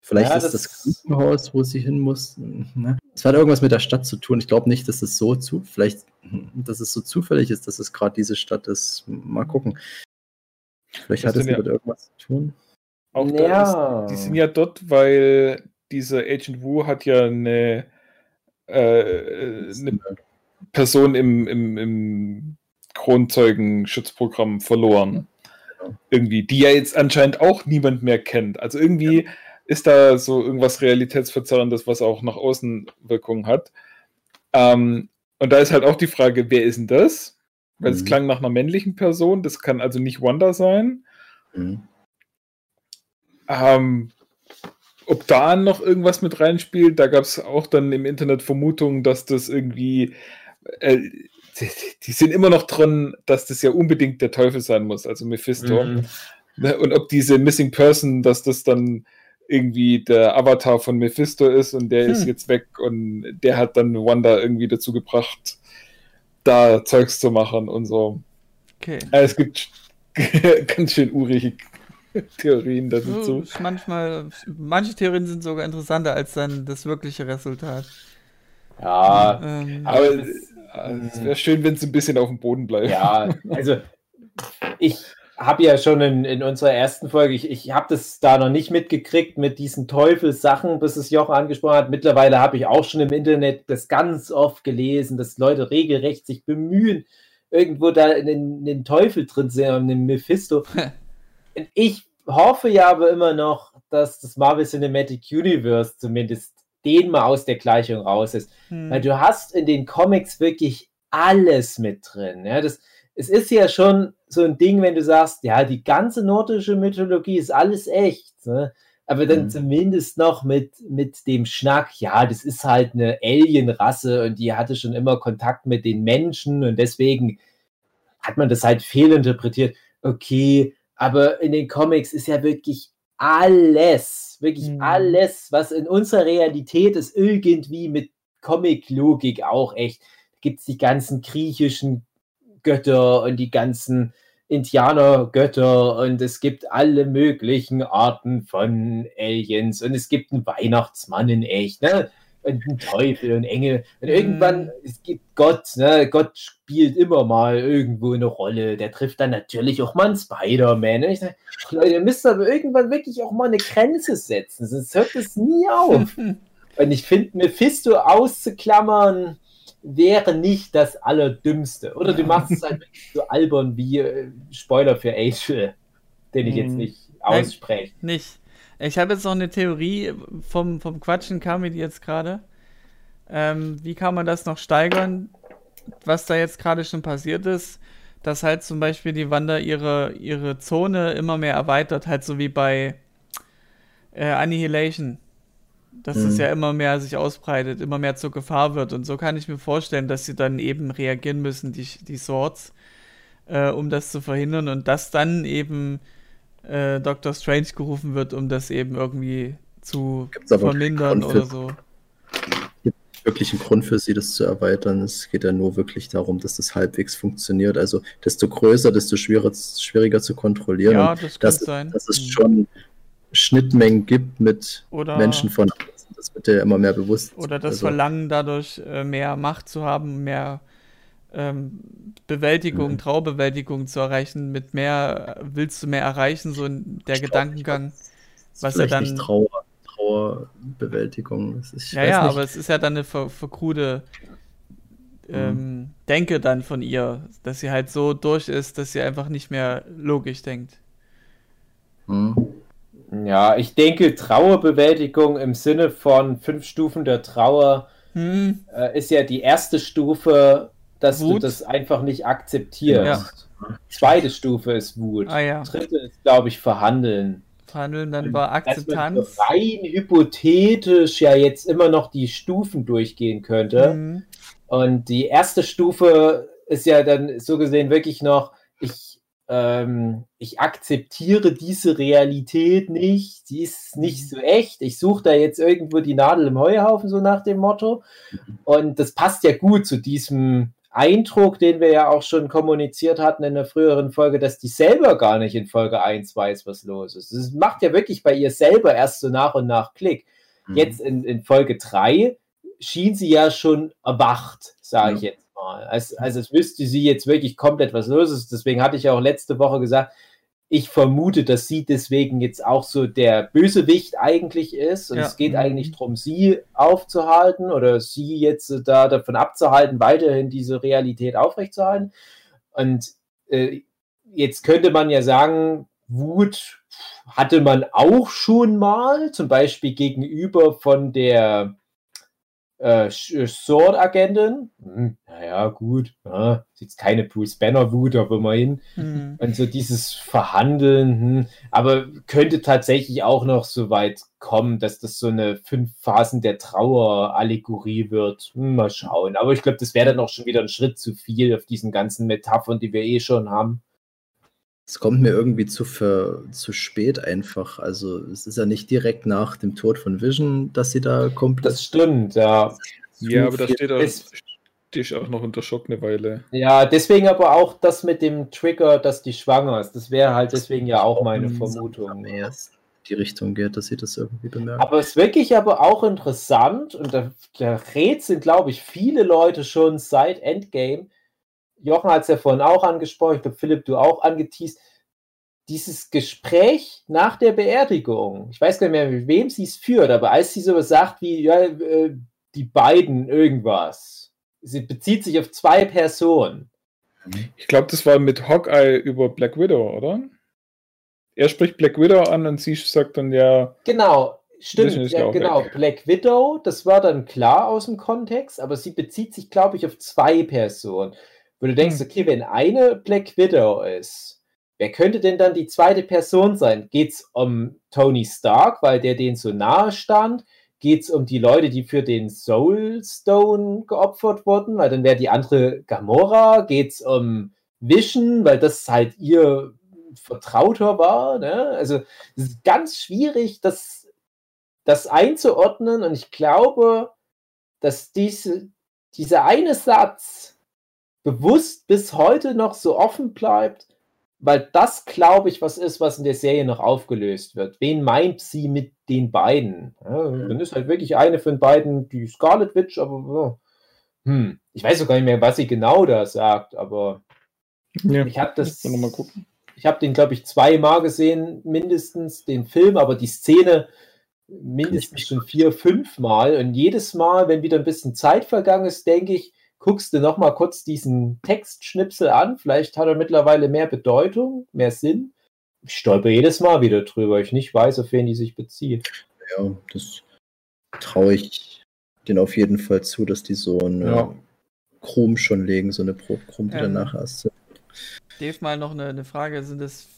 E: vielleicht
C: Ja,
E: ist
C: das-
E: das Krankenhaus, wo sie hin muss. Ne? Es hat irgendwas mit der Stadt zu tun. Ich glaube nicht, dass es so zu, vielleicht, hm, dass es so zufällig ist, dass es gerade diese Stadt ist. Mal gucken. Vielleicht hat es
D: ja-
E: mit irgendwas zu tun.
D: Auch da
C: Ja.
D: ist, die sind ja dort, weil dieser Agent Wu hat ja eine, äh, eine Person im, im, im Kronzeugenschutzprogramm verloren.
E: Genau.
D: Irgendwie, die ja jetzt anscheinend auch niemand mehr kennt. Also irgendwie ist da so irgendwas Realitätsverzerrendes, was auch nach außen Wirkung hat. Ähm, und da ist halt auch die Frage, wer ist denn das? Weil es
E: Mhm.
D: klang nach einer männlichen Person, das kann also nicht Wanda sein.
E: Mhm.
D: Ähm, ob da noch irgendwas mit reinspielt, da gab es auch dann im Internet Vermutungen, dass das irgendwie. Äh, die, die, sind immer noch dran, dass das ja unbedingt der Teufel sein muss, also Mephisto. Mhm. Ne, und ob diese Missing Person, dass das dann irgendwie der Avatar von Mephisto ist und der hm. ist jetzt weg und der hat dann Wanda irgendwie dazu gebracht, da Zeugs zu machen und so. Okay. Also es gibt ganz schön urige Theorien dazu.
B: So, manchmal, manche Theorien sind sogar interessanter als dann das wirkliche Resultat.
C: Ja,
D: ähm, aber es, es wäre schön, wenn es ein bisschen auf dem Boden bleibt.
C: Ja, also ich habe ja schon in, in unserer ersten Folge, ich, ich habe das da noch nicht mitgekriegt mit diesen Teufelssachen, bis es Jochen angesprochen hat. Mittlerweile habe ich auch schon im Internet das ganz oft gelesen, dass Leute regelrecht sich bemühen, irgendwo da in den, Teufel drin zu sehen, in den Mephisto. ich hoffe ja aber immer noch, dass das Marvel Cinematic Universe zumindest den mal aus der Gleichung raus ist. Hm. Weil du hast in den Comics wirklich alles mit drin. Ja, das, es ist ja schon so ein Ding, wenn du sagst, ja, die ganze nordische Mythologie ist alles echt. Ne? Aber dann mhm. zumindest noch mit, mit dem Schnack, ja, das ist halt eine Alienrasse und die hatte schon immer Kontakt mit den Menschen und deswegen hat man das halt fehlinterpretiert. Okay, aber in den Comics ist ja wirklich alles, wirklich mhm. alles, was in unserer Realität ist, irgendwie mit Comic-Logik auch echt. Da gibt es die ganzen griechischen Götter und die ganzen Indianergötter und es gibt alle möglichen Arten von Aliens und es gibt einen Weihnachtsmann in echt, ne? Und einen Teufel und Engel. Und irgendwann, mm. es gibt Gott, ne? Gott spielt immer mal irgendwo eine Rolle. Der trifft dann natürlich auch mal einen Spider-Man. Und ich sage, Leute, ihr müsst aber irgendwann wirklich auch mal eine Grenze setzen, sonst hört es nie auf. und ich finde, Mephisto auszuklammern, wäre nicht das Allerdümmste. Oder du machst es halt so albern wie äh, Spoiler für Angel, den ich jetzt hm. nicht ausspreche.
B: Nicht. Ich habe jetzt noch eine Theorie vom, vom Quatschen kam mir die jetzt gerade. Ähm, wie kann man das noch steigern, was da jetzt gerade schon passiert ist? Dass halt zum Beispiel die Wander ihre, ihre Zone immer mehr erweitert, halt so wie bei äh, Annihilation dass mhm. es ja immer mehr sich ausbreitet, immer mehr zur Gefahr wird. Und so kann ich mir vorstellen, dass sie dann eben reagieren müssen, die, die Swords, äh, um das zu verhindern und dass dann eben äh, Dr. Strange gerufen wird, um das eben irgendwie zu vermindern oder so.
E: Gibt wirklich einen Grund für sie, das zu erweitern. Es geht ja nur wirklich darum, dass das halbwegs funktioniert. Also desto größer, desto schwieriger, schwieriger zu kontrollieren.
B: Ja, das kann sein.
E: Das ist mhm. schon Schnittmengen gibt mit
B: oder
E: Menschen von das wird ja immer mehr bewusst.
B: Oder das also, Verlangen dadurch äh, mehr Macht zu haben, mehr ähm, Bewältigung, mhm. Traubewältigung zu erreichen, mit mehr willst du mehr erreichen, so der Gedankengang, was ja dann
E: Trauer, Trauerbewältigung.
B: Ist, ja, ja, nicht. aber es ist ja dann eine ver verkrude ähm, mhm. Denke dann von ihr, dass sie halt so durch ist, dass sie einfach nicht mehr logisch denkt.
C: Mhm. Ja, ich denke, Trauerbewältigung im Sinne von fünf Stufen der Trauer hm. äh, ist ja die erste Stufe, dass Wut? du das einfach nicht akzeptierst. Ja. Zweite Stufe ist Wut.
B: Ah, ja.
C: Dritte ist, glaube ich, Verhandeln.
B: Verhandeln, dann war Akzeptanz.
C: rein hypothetisch ja jetzt immer noch die Stufen durchgehen könnte. Mhm. Und die erste Stufe ist ja dann so gesehen wirklich noch, ich ähm, ich akzeptiere diese Realität nicht, sie ist nicht mhm. so echt. Ich suche da jetzt irgendwo die Nadel im Heuhaufen, so nach dem Motto. Und das passt ja gut zu diesem Eindruck, den wir ja auch schon kommuniziert hatten in der früheren Folge, dass die selber gar nicht in Folge 1 weiß, was los ist. Das macht ja wirklich bei ihr selber erst so nach und nach Klick. Mhm. Jetzt in, in Folge 3 schien sie ja schon erwacht, sage ja. ich jetzt mal. Also, also es wüsste sie jetzt wirklich komplett, was los ist. Deswegen hatte ich ja auch letzte Woche gesagt, ich vermute, dass sie deswegen jetzt auch so der Bösewicht eigentlich ist. Und ja. es geht mhm. eigentlich darum, sie aufzuhalten oder sie jetzt da davon abzuhalten, weiterhin diese Realität aufrechtzuerhalten. Und äh, jetzt könnte man ja sagen, Wut hatte man auch schon mal, zum Beispiel gegenüber von der äh, Sword-Agentin. Hm, naja, gut. Ja, ist jetzt keine Bruce Banner-Wut, aber immerhin.
B: Hm.
C: Und so dieses Verhandeln, hm, aber könnte tatsächlich auch noch so weit kommen, dass das so eine fünf Phasen der Trauer-Allegorie wird. Hm, mal schauen. Aber ich glaube, das wäre dann auch schon wieder ein Schritt zu viel auf diesen ganzen Metaphern, die wir eh schon haben.
E: Es kommt mir irgendwie zu, für, zu spät einfach. Also es ist ja nicht direkt nach dem Tod von Vision, dass sie da komplett.
C: Das stimmt, ja.
D: Ja, aber da steht auch, steht auch noch unter Schock eine Weile.
C: Ja, deswegen aber auch das mit dem Trigger, dass die schwanger ist. Das wäre halt deswegen ja auch meine Vermutung. Ja.
E: die Richtung geht, dass sie das irgendwie bemerken.
C: Aber es ist wirklich aber auch interessant und da, da rätseln, glaube ich, viele Leute schon seit Endgame. Jochen hat es ja vorhin auch angesprochen, ich glaube, Philipp, du auch angeteased. Dieses Gespräch nach der Beerdigung, ich weiß gar nicht mehr, mit wem sie es führt, aber als sie so sagt wie, ja, äh, die beiden irgendwas, sie bezieht sich auf zwei Personen.
D: Ich glaube, das war mit Hawkeye über Black Widow, oder? Er spricht Black Widow an und sie sagt dann ja,
C: Genau, stimmt,
D: ja
C: genau.
D: weg.
C: Black Widow, das war dann klar aus dem Kontext, aber sie bezieht sich, glaube ich, auf zwei Personen. Wo du denkst,
D: Hm.
C: okay, wenn eine Black Widow ist, wer könnte denn dann die zweite Person sein? Geht es um Tony Stark, weil der denen so nahe stand? Geht es um die Leute, die für den Soul Stone geopfert wurden? Weil dann wäre die andere Gamora. Geht es um Vision, weil das halt ihr Vertrauter war? Ne? Also es ist ganz schwierig, das, das einzuordnen. Und ich glaube, dass diese, dieser eine Satz bewusst bis heute noch so offen bleibt, weil das, glaube ich, was ist, was in der Serie noch aufgelöst wird. Wen meint sie mit den beiden? Ja, dann ist halt wirklich eine von beiden die Scarlet Witch, aber ja. hm, ich weiß sogar nicht mehr, was sie genau da sagt, aber
D: ja,
C: ich habe das. Ich habe den, glaube ich, zweimal gesehen, mindestens den Film, aber die Szene mindestens schon vier, fünf Mal. Und jedes Mal, wenn wieder ein bisschen Zeit vergangen ist, denke ich, guckst du noch mal kurz diesen Textschnipsel an. Vielleicht hat er mittlerweile mehr Bedeutung, mehr Sinn. Ich stolper jedes Mal wieder drüber. Ich nicht weiß, auf wen die sich bezieht.
E: Ja, das traue ich denen auf jeden Fall zu, dass die so eine
C: Ja.
E: Chrom schon legen, so eine Brotchrom, die
B: Ähm,
E: danach erst.
B: Dave, mal noch eine, eine Frage. Sind es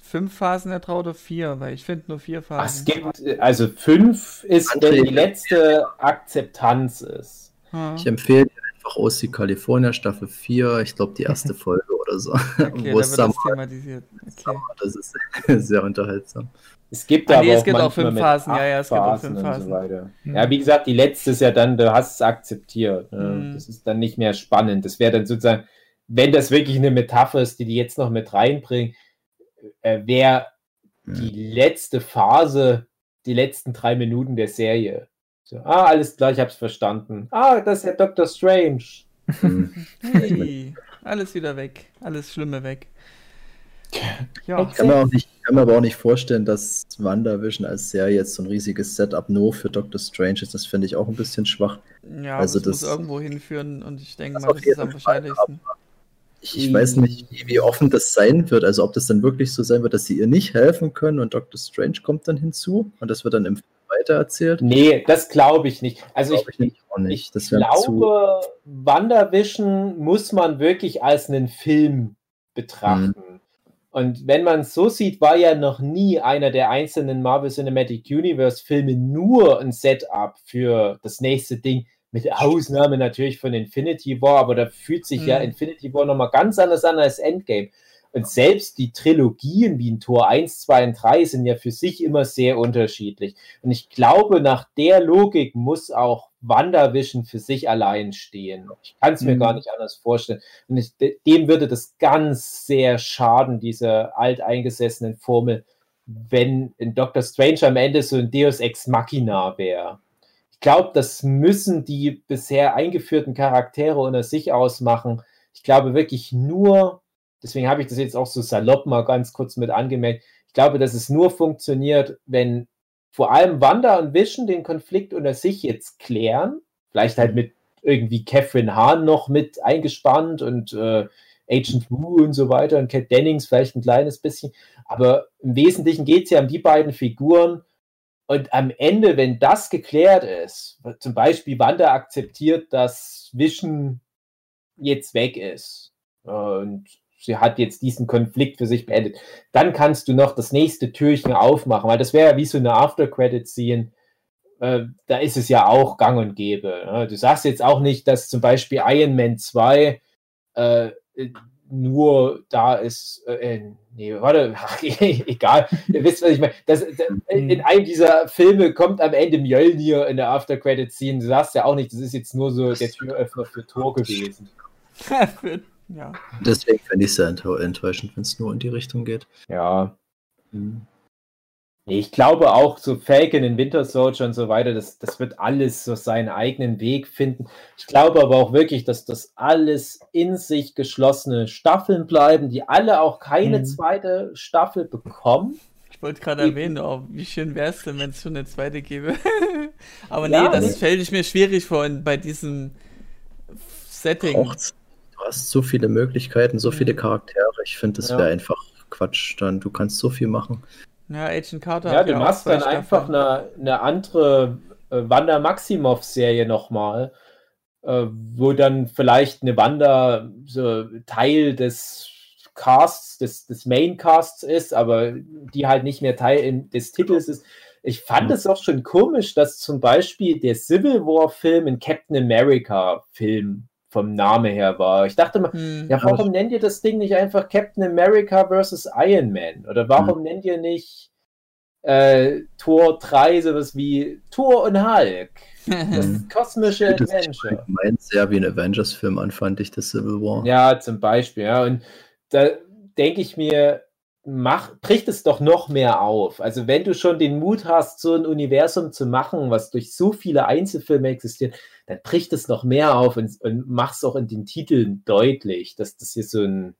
B: fünf Phasen der Trau oder vier? Weil ich finde nur vier
C: Es
B: Phasen.
C: gibt, also fünf ist, wenn die letzte Akzeptanz ist.
E: Ich empfehle dir einfach OC California Staffel 4, ich glaube die erste Folge oder so.
B: Okay,
E: wo
B: da
E: es
B: wird das
E: Summer,
B: thematisiert. Okay.
E: das ist sehr unterhaltsam.
C: Es gibt
B: Ah,
C: aber
B: nee, es
C: auch
B: gibt auch fünf Phasen. Ja, ja, es gibt auch
C: Phasen
B: fünf
C: und
B: Phasen.
C: So weiter.
D: Mhm.
C: Ja, wie gesagt, die letzte ist ja dann, du hast es akzeptiert. ne?
B: Mhm.
C: Das ist dann nicht mehr spannend. Das wäre dann sozusagen, wenn das wirklich eine Metapher ist, die die jetzt noch mit reinbringen, äh, wäre die letzte Phase, die letzten drei Minuten der Serie. So, ah, alles klar, ich hab's verstanden. Ah, das ist ja Dr. Strange.
E: Hm.
B: Hey, alles wieder weg. Alles Schlimme weg. Ja,
E: Ich kann mir, auch nicht, kann mir aber auch nicht vorstellen, dass WandaVision als Serie jetzt so ein riesiges Setup nur für Doctor Strange ist. Das finde ich auch ein bisschen schwach.
B: ja
E: Also
B: das, muss
E: das-
B: irgendwo hinführen und ich denke mal, das ist am wahrscheinlichsten.
E: Ich, ich weiß nicht, wie, wie offen das sein wird. Also ob das dann wirklich so sein wird, dass sie ihr nicht helfen können und Doctor Strange kommt dann hinzu und das wird dann im weitererzählt.
C: Nee, das glaube ich nicht. Also ich,
E: Glaube ich auch nicht.
C: Ich
E: wäre zu.
C: glaube, WandaVision muss man wirklich als einen Film betrachten.
E: Mhm.
C: Und wenn man es so sieht, war ja noch nie einer der einzelnen Marvel Cinematic Universe Filme nur ein Setup für das nächste Ding. Mit Ausnahme natürlich von Infinity War, aber da fühlt sich ja
B: Mhm.
C: Infinity War nochmal ganz anders an als Endgame. Und selbst die Trilogien wie in Tor 1, 2 und 3 sind ja für sich immer sehr unterschiedlich. Und ich glaube, nach der Logik muss auch WandaVision für sich allein stehen. Ich kann es mir
D: Mhm.
C: gar nicht anders vorstellen. Und ich, de- dem würde das ganz sehr schaden, dieser alteingesessenen Formel, wenn ein Doctor Strange am Ende so ein Deus Ex Machina wäre. Ich glaube, das müssen die bisher eingeführten Charaktere unter sich ausmachen. Ich glaube wirklich nur, deswegen habe ich das jetzt auch so salopp mal ganz kurz mit angemerkt, ich glaube, dass es nur funktioniert, wenn vor allem Wanda und Vision den Konflikt unter sich jetzt klären, vielleicht halt mit irgendwie Catherine Hahn noch mit eingespannt und äh, Agent Wu und so weiter und Cat Dennings vielleicht ein kleines bisschen, aber im Wesentlichen geht es ja um die beiden Figuren, Und am Ende, wenn das geklärt ist, zum Beispiel Wanda akzeptiert, dass Vision jetzt weg ist. Und sie hat jetzt diesen Konflikt für sich beendet, dann kannst du noch das nächste Türchen aufmachen, weil das wäre ja wie so eine After-Credit-Scene. Äh, da ist es ja auch gang und gäbe. Ne? Du sagst jetzt auch nicht, dass zum Beispiel Iron Man 2 äh, nur da ist, äh, nee, warte, ach, egal, ihr wisst, was ich meine. Das, das, in einem dieser Filme kommt am Ende Mjölnir in der After-Credit-Scene. Du sagst ja auch nicht, das ist jetzt nur so der Türöffner für Tor gewesen.
B: ja.
E: Deswegen fände ich es sehr enttäuschend, wenn es nur in die Richtung geht.
C: Ja. Hm. Ich glaube auch, so Falcon in Winter Soldier und so weiter, das, das wird alles so seinen eigenen Weg finden. Ich glaube aber auch wirklich, dass das alles in sich geschlossene Staffeln bleiben, die alle auch keine mhm. zweite Staffel bekommen.
B: Ich wollte gerade erwähnen, oh, wie schön wäre es denn, wenn es schon eine zweite gäbe. aber ja, nee, das nee. fällt ich mir schwierig vor bei diesem Setting.
E: Braucht's. Du hast so viele Möglichkeiten, so viele mhm. Charaktere. Ich finde, das ja. wäre einfach Quatsch. Dann du kannst so viel machen.
B: Ja, Agent Carter.
C: Ja, du ja machst dann einfach eine, eine andere äh, Wanda Maximoff-Serie nochmal, äh, wo dann vielleicht eine Wanda so Teil des Casts, des, des Main-Casts ist, aber die halt nicht mehr Teil in, des Titels ist. Ich fand es auch schon komisch, dass zum Beispiel der Civil War-Film in Captain America-Film vom Name her war. Ich dachte mal, hm, ja, warum nennt ihr das Ding nicht einfach Captain America versus Iron Man? Oder warum hm. nennt ihr nicht äh, Tor 3 sowas wie Tor und Hulk? Das kosmische das Adventure.
E: Meint sehr wie ein Avengers-Film an, fand ich das Civil War.
C: Ja, zum Beispiel. Ja. Und da denke ich mir, mach, bricht es doch noch mehr auf. Also wenn du schon den Mut hast, so ein Universum zu machen, was durch so viele Einzelfilme existiert, dann bricht es noch mehr auf und, und mach es auch in den Titeln deutlich, dass das hier so ein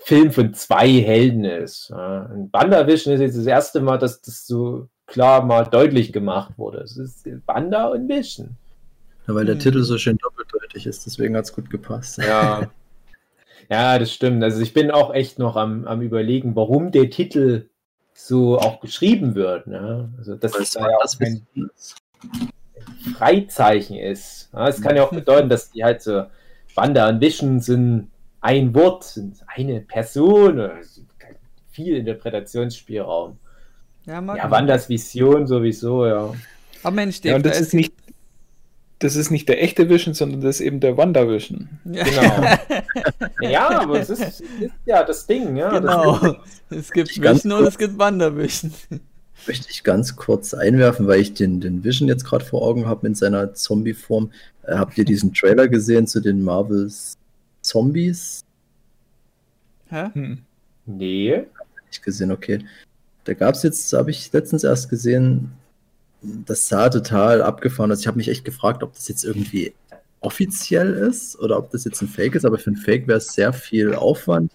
C: Film von zwei Helden ist. Ja. Und Bandavision ist jetzt das erste Mal, dass das so klar mal deutlich gemacht wurde. Es ist Banda und Vision.
E: Ja, weil der hm. Titel so schön doppeldeutig ist, deswegen hat es gut gepasst.
C: Ja. Ja, das stimmt. Also ich bin auch echt noch am, am überlegen, warum der Titel so auch geschrieben wird. Ne? Also das ist ja auch ein Freizeichen ist. Es kann ja auch bedeuten, dass die halt so Wanda und Vision sind ein Wort, sind eine Person. Also viel Interpretationsspielraum. Ja, ja Wandas Vision sowieso, ja.
B: Aber Mensch,
D: Dave, ja, und das ist nicht das ist nicht der echte Vision, sondern das ist eben der Wanda-Vision.
C: Genau. ja, aber es ist, ist, ja das Ding. Ja,
B: genau. es gibt Vision und es gibt Wanda-Vision.
E: Möchte ich ganz kurz einwerfen, weil ich den, den Vision jetzt gerade vor Augen habe in seiner Zombie-Form. Äh, habt ihr diesen Trailer gesehen zu den Marvels Zombies?
B: Hä? Hm.
C: Nee.
E: Nicht gesehen, okay. Da gab es jetzt, habe ich letztens erst gesehen, das sah total abgefahren aus. Ich habe mich echt gefragt, ob das jetzt irgendwie offiziell ist oder ob das jetzt ein Fake ist, aber für ein Fake wäre es sehr viel Aufwand.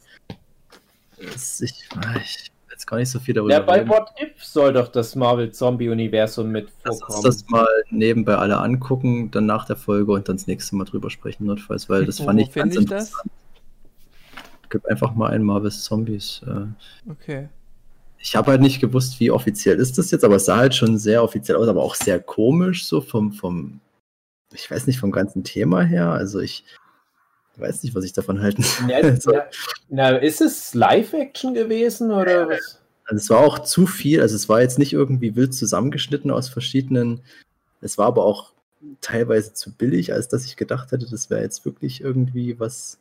E: Ich, ah, ich jetzt gar nicht so viel darüber.
C: Ja, bei What If soll doch das Marvel Zombie-Universum mit
E: vorkommen. Lass uns das mal nebenbei alle angucken, dann nach der Folge und dann das nächste Mal drüber sprechen, notfalls, weil das fand ich ganz ich interessant. Das? Gib einfach mal ein Marvel's Zombies.
B: Äh. Okay
E: ich habe halt nicht gewusst, wie offiziell ist das jetzt, aber es sah halt schon sehr offiziell aus, aber auch sehr komisch, so vom, vom, ich weiß nicht, vom ganzen Thema her. Also ich weiß nicht, was ich davon halten. Ja,
C: na, ist es Live-Action gewesen oder was?
E: Also es war auch zu viel, also es war jetzt nicht irgendwie wild zusammengeschnitten aus verschiedenen, es war aber auch teilweise zu billig, als dass ich gedacht hätte, das wäre jetzt wirklich irgendwie was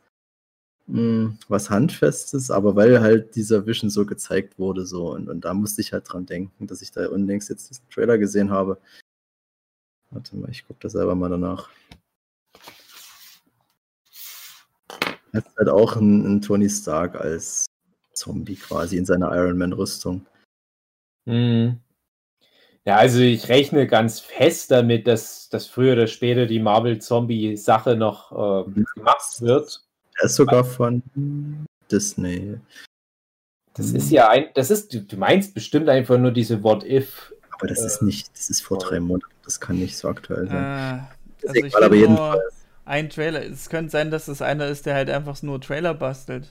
E: mh, hm, was Handfestes, aber weil halt dieser Vision so gezeigt wurde, so und, und da musste ich halt dran denken, dass ich da unlängst jetzt diesen Trailer gesehen habe. Warte mal, ich gucke da selber mal danach. Er ist halt auch ein, ein Tony Stark als Zombie quasi in seiner Iron Man-Rüstung.
C: Mhm. Ja, also ich rechne ganz fest damit, dass, dass früher oder später die Marvel-Zombie-Sache noch äh, gemacht wird.
E: Er ist sogar von Disney.
C: Das ist ja ein, das ist, du, meinst bestimmt einfach nur diese What If.
E: Aber das äh, ist nicht, das ist vor drei Monaten, das kann nicht so aktuell sein.
B: Äh, also ich aber jedenfalls. Ein Trailer, es könnte sein, dass das einer ist, der halt einfach nur Trailer bastelt.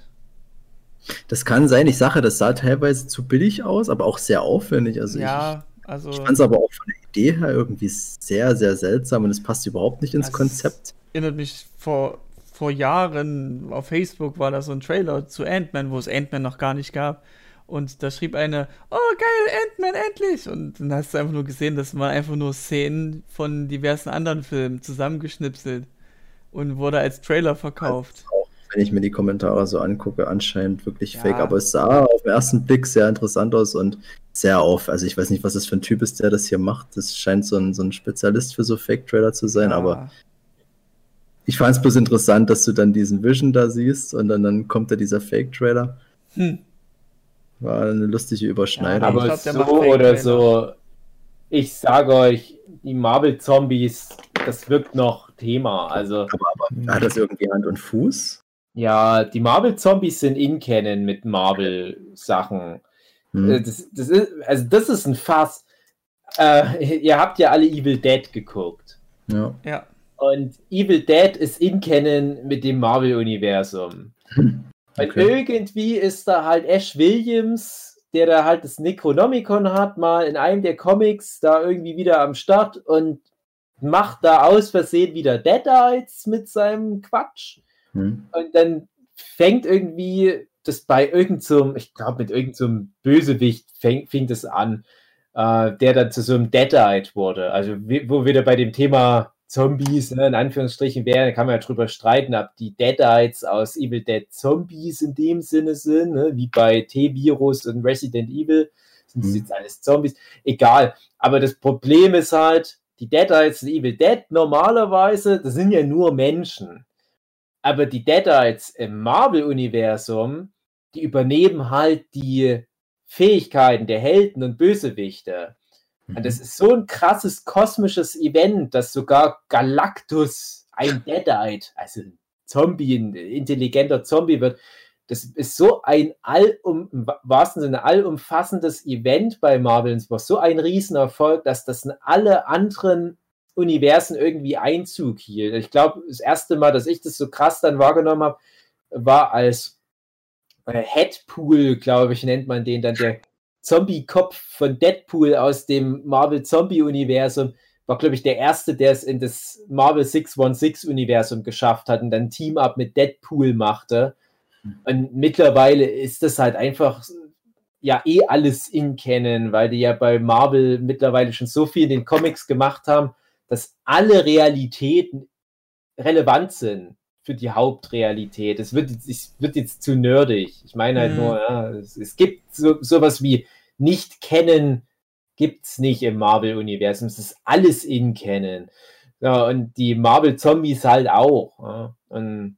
E: Das kann sein, ich sage, das sah teilweise zu billig aus, aber auch sehr aufwendig. Also
B: ja,
E: ich,
B: Also,
E: Ich fand es aber auch von der Idee her irgendwie sehr, sehr seltsam und es passt überhaupt nicht ins Konzept.
B: erinnert mich vor, vor Jahren auf Facebook war da so ein Trailer zu Ant-Man, wo es Ant-Man noch gar nicht gab. Und da schrieb eine, oh geil, Ant-Man endlich! Und dann hast du einfach nur gesehen, das waren einfach nur Szenen von diversen anderen Filmen zusammengeschnipselt und wurde als Trailer verkauft.
E: Auch wenn ich mir die Kommentare so angucke, anscheinend wirklich
B: Ja.
E: fake. Aber es sah auf den ersten Blick sehr interessant aus und sehr auf. Also ich weiß nicht, was das für ein Typ ist, der das hier macht. Das scheint so ein, so ein Spezialist für so Fake-Trailer zu sein,
B: Ja.
E: aber ich fand es bloß interessant, dass du dann diesen Vision da siehst und dann, dann kommt da dieser Fake-Trailer.
B: Hm.
E: War eine lustige Überschneidung.
B: Ja,
C: Aber
B: ich glaub,
C: so oder so, ich sage euch, die Marvel-Zombies, das wirkt noch Thema. Also,
E: aber, aber hat das irgendwie Hand und Fuß?
C: ja, die Marvel-Zombies sind in Canon mit Marvel-Sachen.
E: Hm.
C: Äh, Das, das ist, also, das ist ein Fass. Äh, ihr habt ja alle Evil Dead geguckt.
E: Ja.
B: Ja.
C: Und Evil Dead ist in Canon mit dem Marvel-Universum. Und
E: Okay.
C: irgendwie ist da halt Ash Williams, der da halt das Necronomicon hat, mal in einem der Comics da irgendwie wieder am Start und macht da aus Versehen wieder Deadites mit seinem Quatsch.
E: Hm.
C: Und dann fängt irgendwie das bei irgendeinem, so, ich glaube, mit irgendeinem so Bösewicht fängt, fing das an, äh, der dann zu so einem Deadite wurde. Also, wo wir da bei dem Thema Zombies, ne, in Anführungsstrichen wären, da kann man ja drüber streiten, ob die Deadites aus Evil Dead Zombies in dem Sinne sind, ne, wie bei T-Virus und Resident Evil. Sind das
E: Mhm.
C: jetzt alles Zombies? Egal. Aber das Problem ist halt, die Deadites in Evil Dead normalerweise, das sind ja nur Menschen. Aber die Deadites im Marvel-Universum, die übernehmen halt die Fähigkeiten der Helden und Bösewichte. Und das ist so ein krasses kosmisches Event, dass sogar Galactus ein Deadite, also ein Zombie, ein intelligenter Zombie wird. Das ist so ein allum, im wahrsten Sinne allumfassendes Event bei Marvel. Und war so ein Riesenerfolg, dass das in alle anderen Universen irgendwie Einzug hielt. Ich glaube, das erste Mal, dass ich das so krass dann wahrgenommen habe, war als äh, Headpool, glaube ich, nennt man den dann, der Zombie-Kopf von Deadpool aus dem Marvel-Zombie-Universum, war, glaube ich, der erste, der es in das Marvel 616-Universum geschafft hat und dann Team-Up mit Deadpool machte. Und mittlerweile ist das halt einfach ja eh alles in Canon, weil die ja bei Marvel mittlerweile schon so viel in den Comics gemacht haben, dass alle Realitäten relevant sind für die Hauptrealität. Es wird jetzt, wird jetzt zu nerdig. Ich meine halt
B: Mhm.
C: nur, ja, es, es gibt so, sowas wie nicht kennen, gibt es nicht im Marvel-Universum. Es ist alles in Canon. Ja, und die Marvel-Zombies halt auch. Ja. Und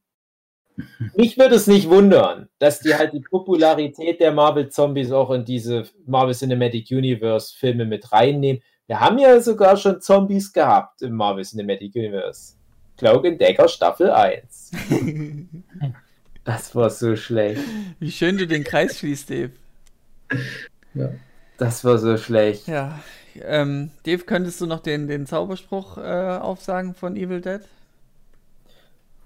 C: mich würde es nicht wundern, dass die halt die Popularität der Marvel-Zombies auch in diese Marvel Cinematic Universe-Filme mit reinnehmen. Wir haben ja sogar schon Zombies gehabt im Marvel Cinematic Universe. Cloak and Dagger Staffel 1. Das war so schlecht.
B: Wie schön du den Kreis schließt, Dave.
C: Das war so schlecht.
B: Ja. Ähm, Dave, könntest du noch den, den Zauberspruch äh, aufsagen von Evil Dead?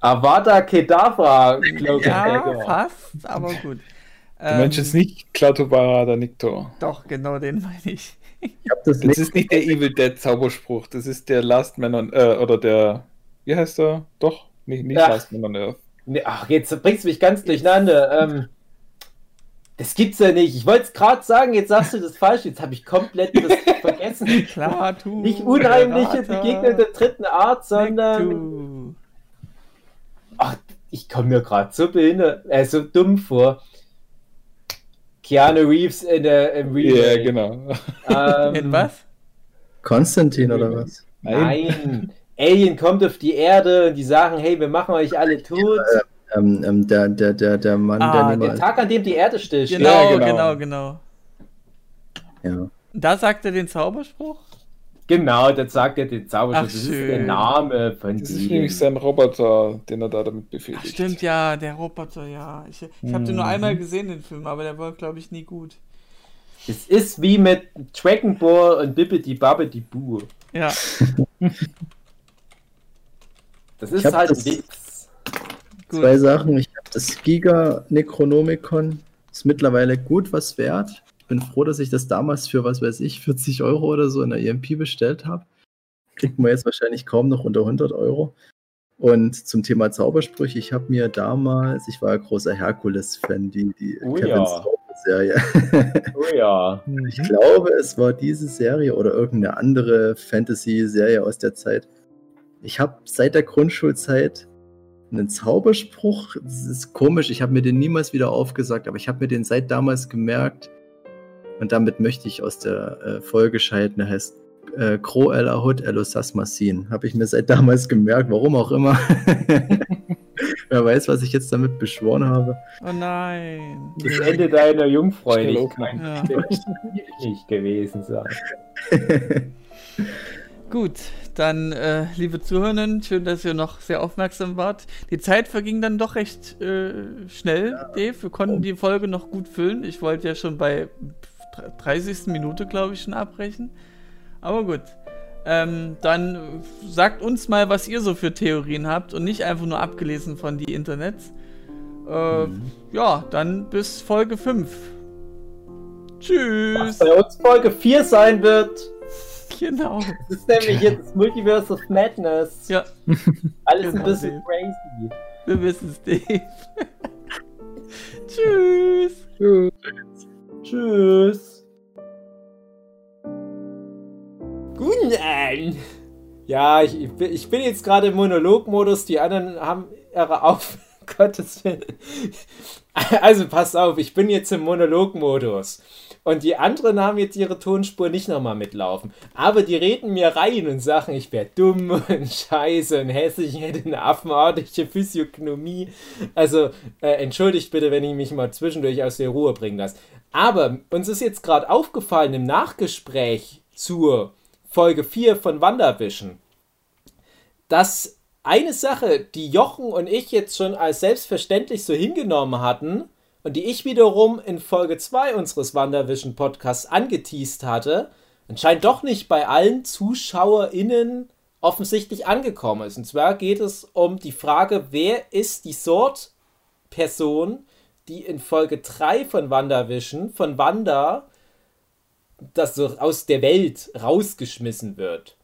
C: Avada Kedavra, Cloak and
B: Ja, fast, aber gut.
D: Du meinst jetzt nicht Klatobara der Niktor.
B: Doch, genau den meine ich.
E: Ich das
D: Das ist nicht der Evil Dead Zauberspruch, das ist der Last Man on äh, oder der wie heißt der? Doch, nicht, nicht
C: Ja.
D: Last Man on Earth.
C: Nee, ach, jetzt bringst du mich ganz durcheinander. Ähm, das gibt's ja nicht. Ich wollte es gerade sagen, jetzt sagst du das falsch. Jetzt habe ich komplett das vergessen.
B: Klar, du.
C: Nicht unheimliche Begegnung der dritten Art, sondern. Ach, ich komme mir gerade so behindert, äh, so dumm vor. Keanu Reeves in der im
D: Ja,
C: Remake.
D: genau.
C: Ähm,
B: In was?
E: Konstantin oder was?
C: Nein. Alien kommt auf die Erde und die sagen, hey, wir machen euch alle tot.
E: Ähm, ähm, der, der, der, der Mann,
B: Ah,
E: der
C: Den
E: niemals.
C: Tag, an dem die Erde stillsteht.
B: Genau,
D: genau.
B: genau, genau.
E: Ja.
B: Da sagt er den Zauberspruch?
C: Genau, das sagt er den
B: Ach,
C: Zauberspruch. Das ist der
B: schön.
C: Name von
D: Das ist nämlich sein Roboter, den er da damit
B: Ach,
D: befehligt.
B: stimmt, ja, der Roboter, ja. Ich, ich habe den nur
D: Mhm.
B: einmal gesehen, den Film, aber der war, glaube ich, nie gut.
C: Es ist wie mit Dragon Ball und Bibbidi Babbidi Boo.
B: Ja,
C: Das ist halt
E: das-
B: gut.
E: Zwei Sachen. Ich habe das Giga Necronomicon. Ist mittlerweile gut was wert. Bin froh, dass ich das damals für, was weiß ich, 40 Euro oder so in der EMP bestellt habe. Kriegt man jetzt wahrscheinlich kaum noch unter 100 Euro. Und zum Thema Zaubersprüche, ich habe mir damals, ich war ja großer Herkules-Fan, die, die
C: Oh
E: Kevin
C: ja.
E: Sorbo-Serie.
C: Oh ja.
E: Ich glaube, es war diese Serie oder irgendeine andere Fantasy-Serie aus der Zeit. Ich habe seit der Grundschulzeit einen Zauberspruch. Das ist komisch, ich habe mir den niemals wieder aufgesagt, aber ich habe mir den seit damals gemerkt. Und damit möchte ich aus der äh, Folge scheiden. Der heißt äh, Kro El Ahud El Osasmasin. Habe ich mir seit damals gemerkt, warum auch immer. Wer weiß, was ich jetzt damit beschworen habe.
B: Oh nein.
C: Das Ende deiner Jungfräulichkeit
B: Ja.
C: nicht gewesen sein.
B: Gut, dann, äh, liebe Zuhörenden, schön, dass ihr noch sehr aufmerksam wart. Die Zeit verging dann doch recht äh, schnell, Dave. Wir konnten die Folge noch gut füllen. Ich wollte ja schon bei 30. Minute, glaube ich, schon abbrechen. Aber gut. Ähm, dann sagt uns mal, was ihr so für Theorien habt und nicht einfach nur abgelesen von die Internets. Äh, Ja, dann bis Folge 5.
C: Was
B: Tschüss.
C: bei uns Folge 4 sein wird.
B: Genau.
C: Das ist nämlich jetzt das Multiverse of Madness.
B: Ja,
C: Alles
B: genau,
C: ein bisschen
B: Dave.
C: crazy.
B: wir wissen es, Dave. Tschüss.
C: Tschüss. Guten Abend. Ja, ich, ich bin jetzt gerade im Monologmodus. Die anderen haben ihre Auf. Gottes Willen. Also pass auf, ich bin jetzt im Monologmodus. Und die anderen haben jetzt ihre Tonspur nicht nochmal mitlaufen. Aber die reden mir rein und sagen, ich wäre dumm und scheiße und hässlich, ich hätte eine affenartige Physiognomie. Also, äh, entschuldigt bitte, wenn ich mich mal zwischendurch aus der Ruhe bringen lasse. Aber uns ist jetzt gerade aufgefallen im Nachgespräch zur Folge 4 von WandaVision, dass eine Sache, die Jochen und ich jetzt schon als selbstverständlich so hingenommen hatten und die ich wiederum in Folge 2 unseres WandaVision Podcasts angeteased hatte, anscheinend doch nicht bei allen ZuschauerInnen offensichtlich angekommen ist. Und zwar geht es um die Frage, wer ist die Sort-Person, die in Folge 3 von WandaVision von Wanda das so aus der Welt rausgeschmissen wird.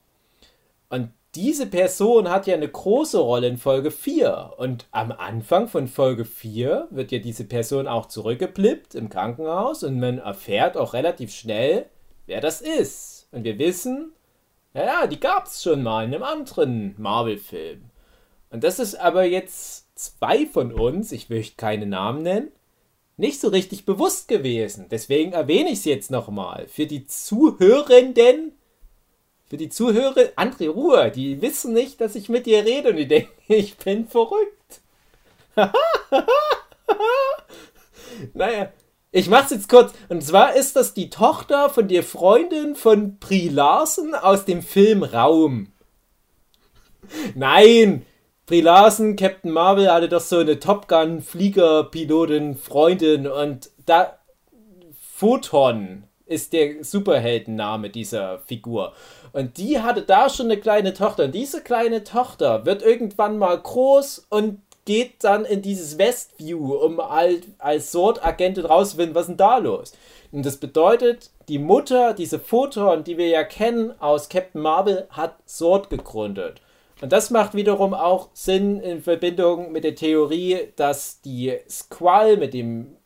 C: Und diese Person hat ja eine große Rolle in Folge 4. Und am Anfang von Folge 4 wird ja diese Person auch zurückgeblippt im Krankenhaus und man erfährt auch relativ schnell, wer das ist. Und wir wissen, naja, die gab es schon mal in einem anderen Marvel-Film. Und das ist aber jetzt zwei von uns, ich möchte keine Namen nennen, nicht so richtig bewusst gewesen. Deswegen erwähne ich es jetzt nochmal. Für die Zuhörenden, für die Zuhörer, André Ruhe, die wissen nicht, dass ich mit dir rede und die denken, ich bin verrückt. naja, ich mach's jetzt kurz. Und zwar ist das die Tochter von der Freundin von Brie Larson aus dem Film Raum. Nein! Brie Larson, Captain Marvel hatte doch so eine Top Gun Fliegerpilotin Freundin und da Photon ist der Superheldenname dieser Figur. Und die hatte da schon eine kleine Tochter. Und diese kleine Tochter wird irgendwann mal groß und geht dann in dieses Westview, um als Sword-Agentin rauszufinden, was denn da los? Und das bedeutet, die Mutter, diese Photon, die wir ja kennen aus Captain Marvel, hat Sword gegründet. Und das macht wiederum auch Sinn in Verbindung mit der Theorie, dass die Squall mit dem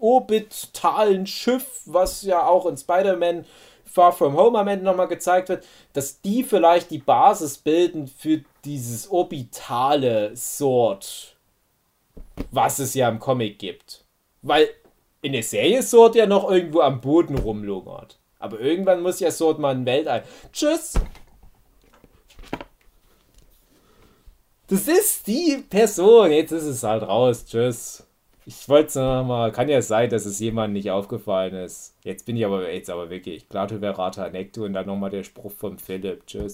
C: orbitalen Schiff, was ja auch in Spider-Man Far From Home am Ende nochmal gezeigt wird, dass die vielleicht die Basis bilden für dieses orbitale Sword, was es ja im Comic gibt. Weil in der Serie Sword ja noch irgendwo am Boden rumlungert. Aber irgendwann muss ja Sword mal in Weltall. Tschüss! Das ist die Person. Jetzt ist es halt raus. Tschüss. Ich wollte es noch mal. Kann ja sein, dass es jemandem nicht aufgefallen ist. Jetzt bin ich aber jetzt aber wirklich. Plato Verata Necto und dann nochmal der Spruch vom Philipp. Tschüss.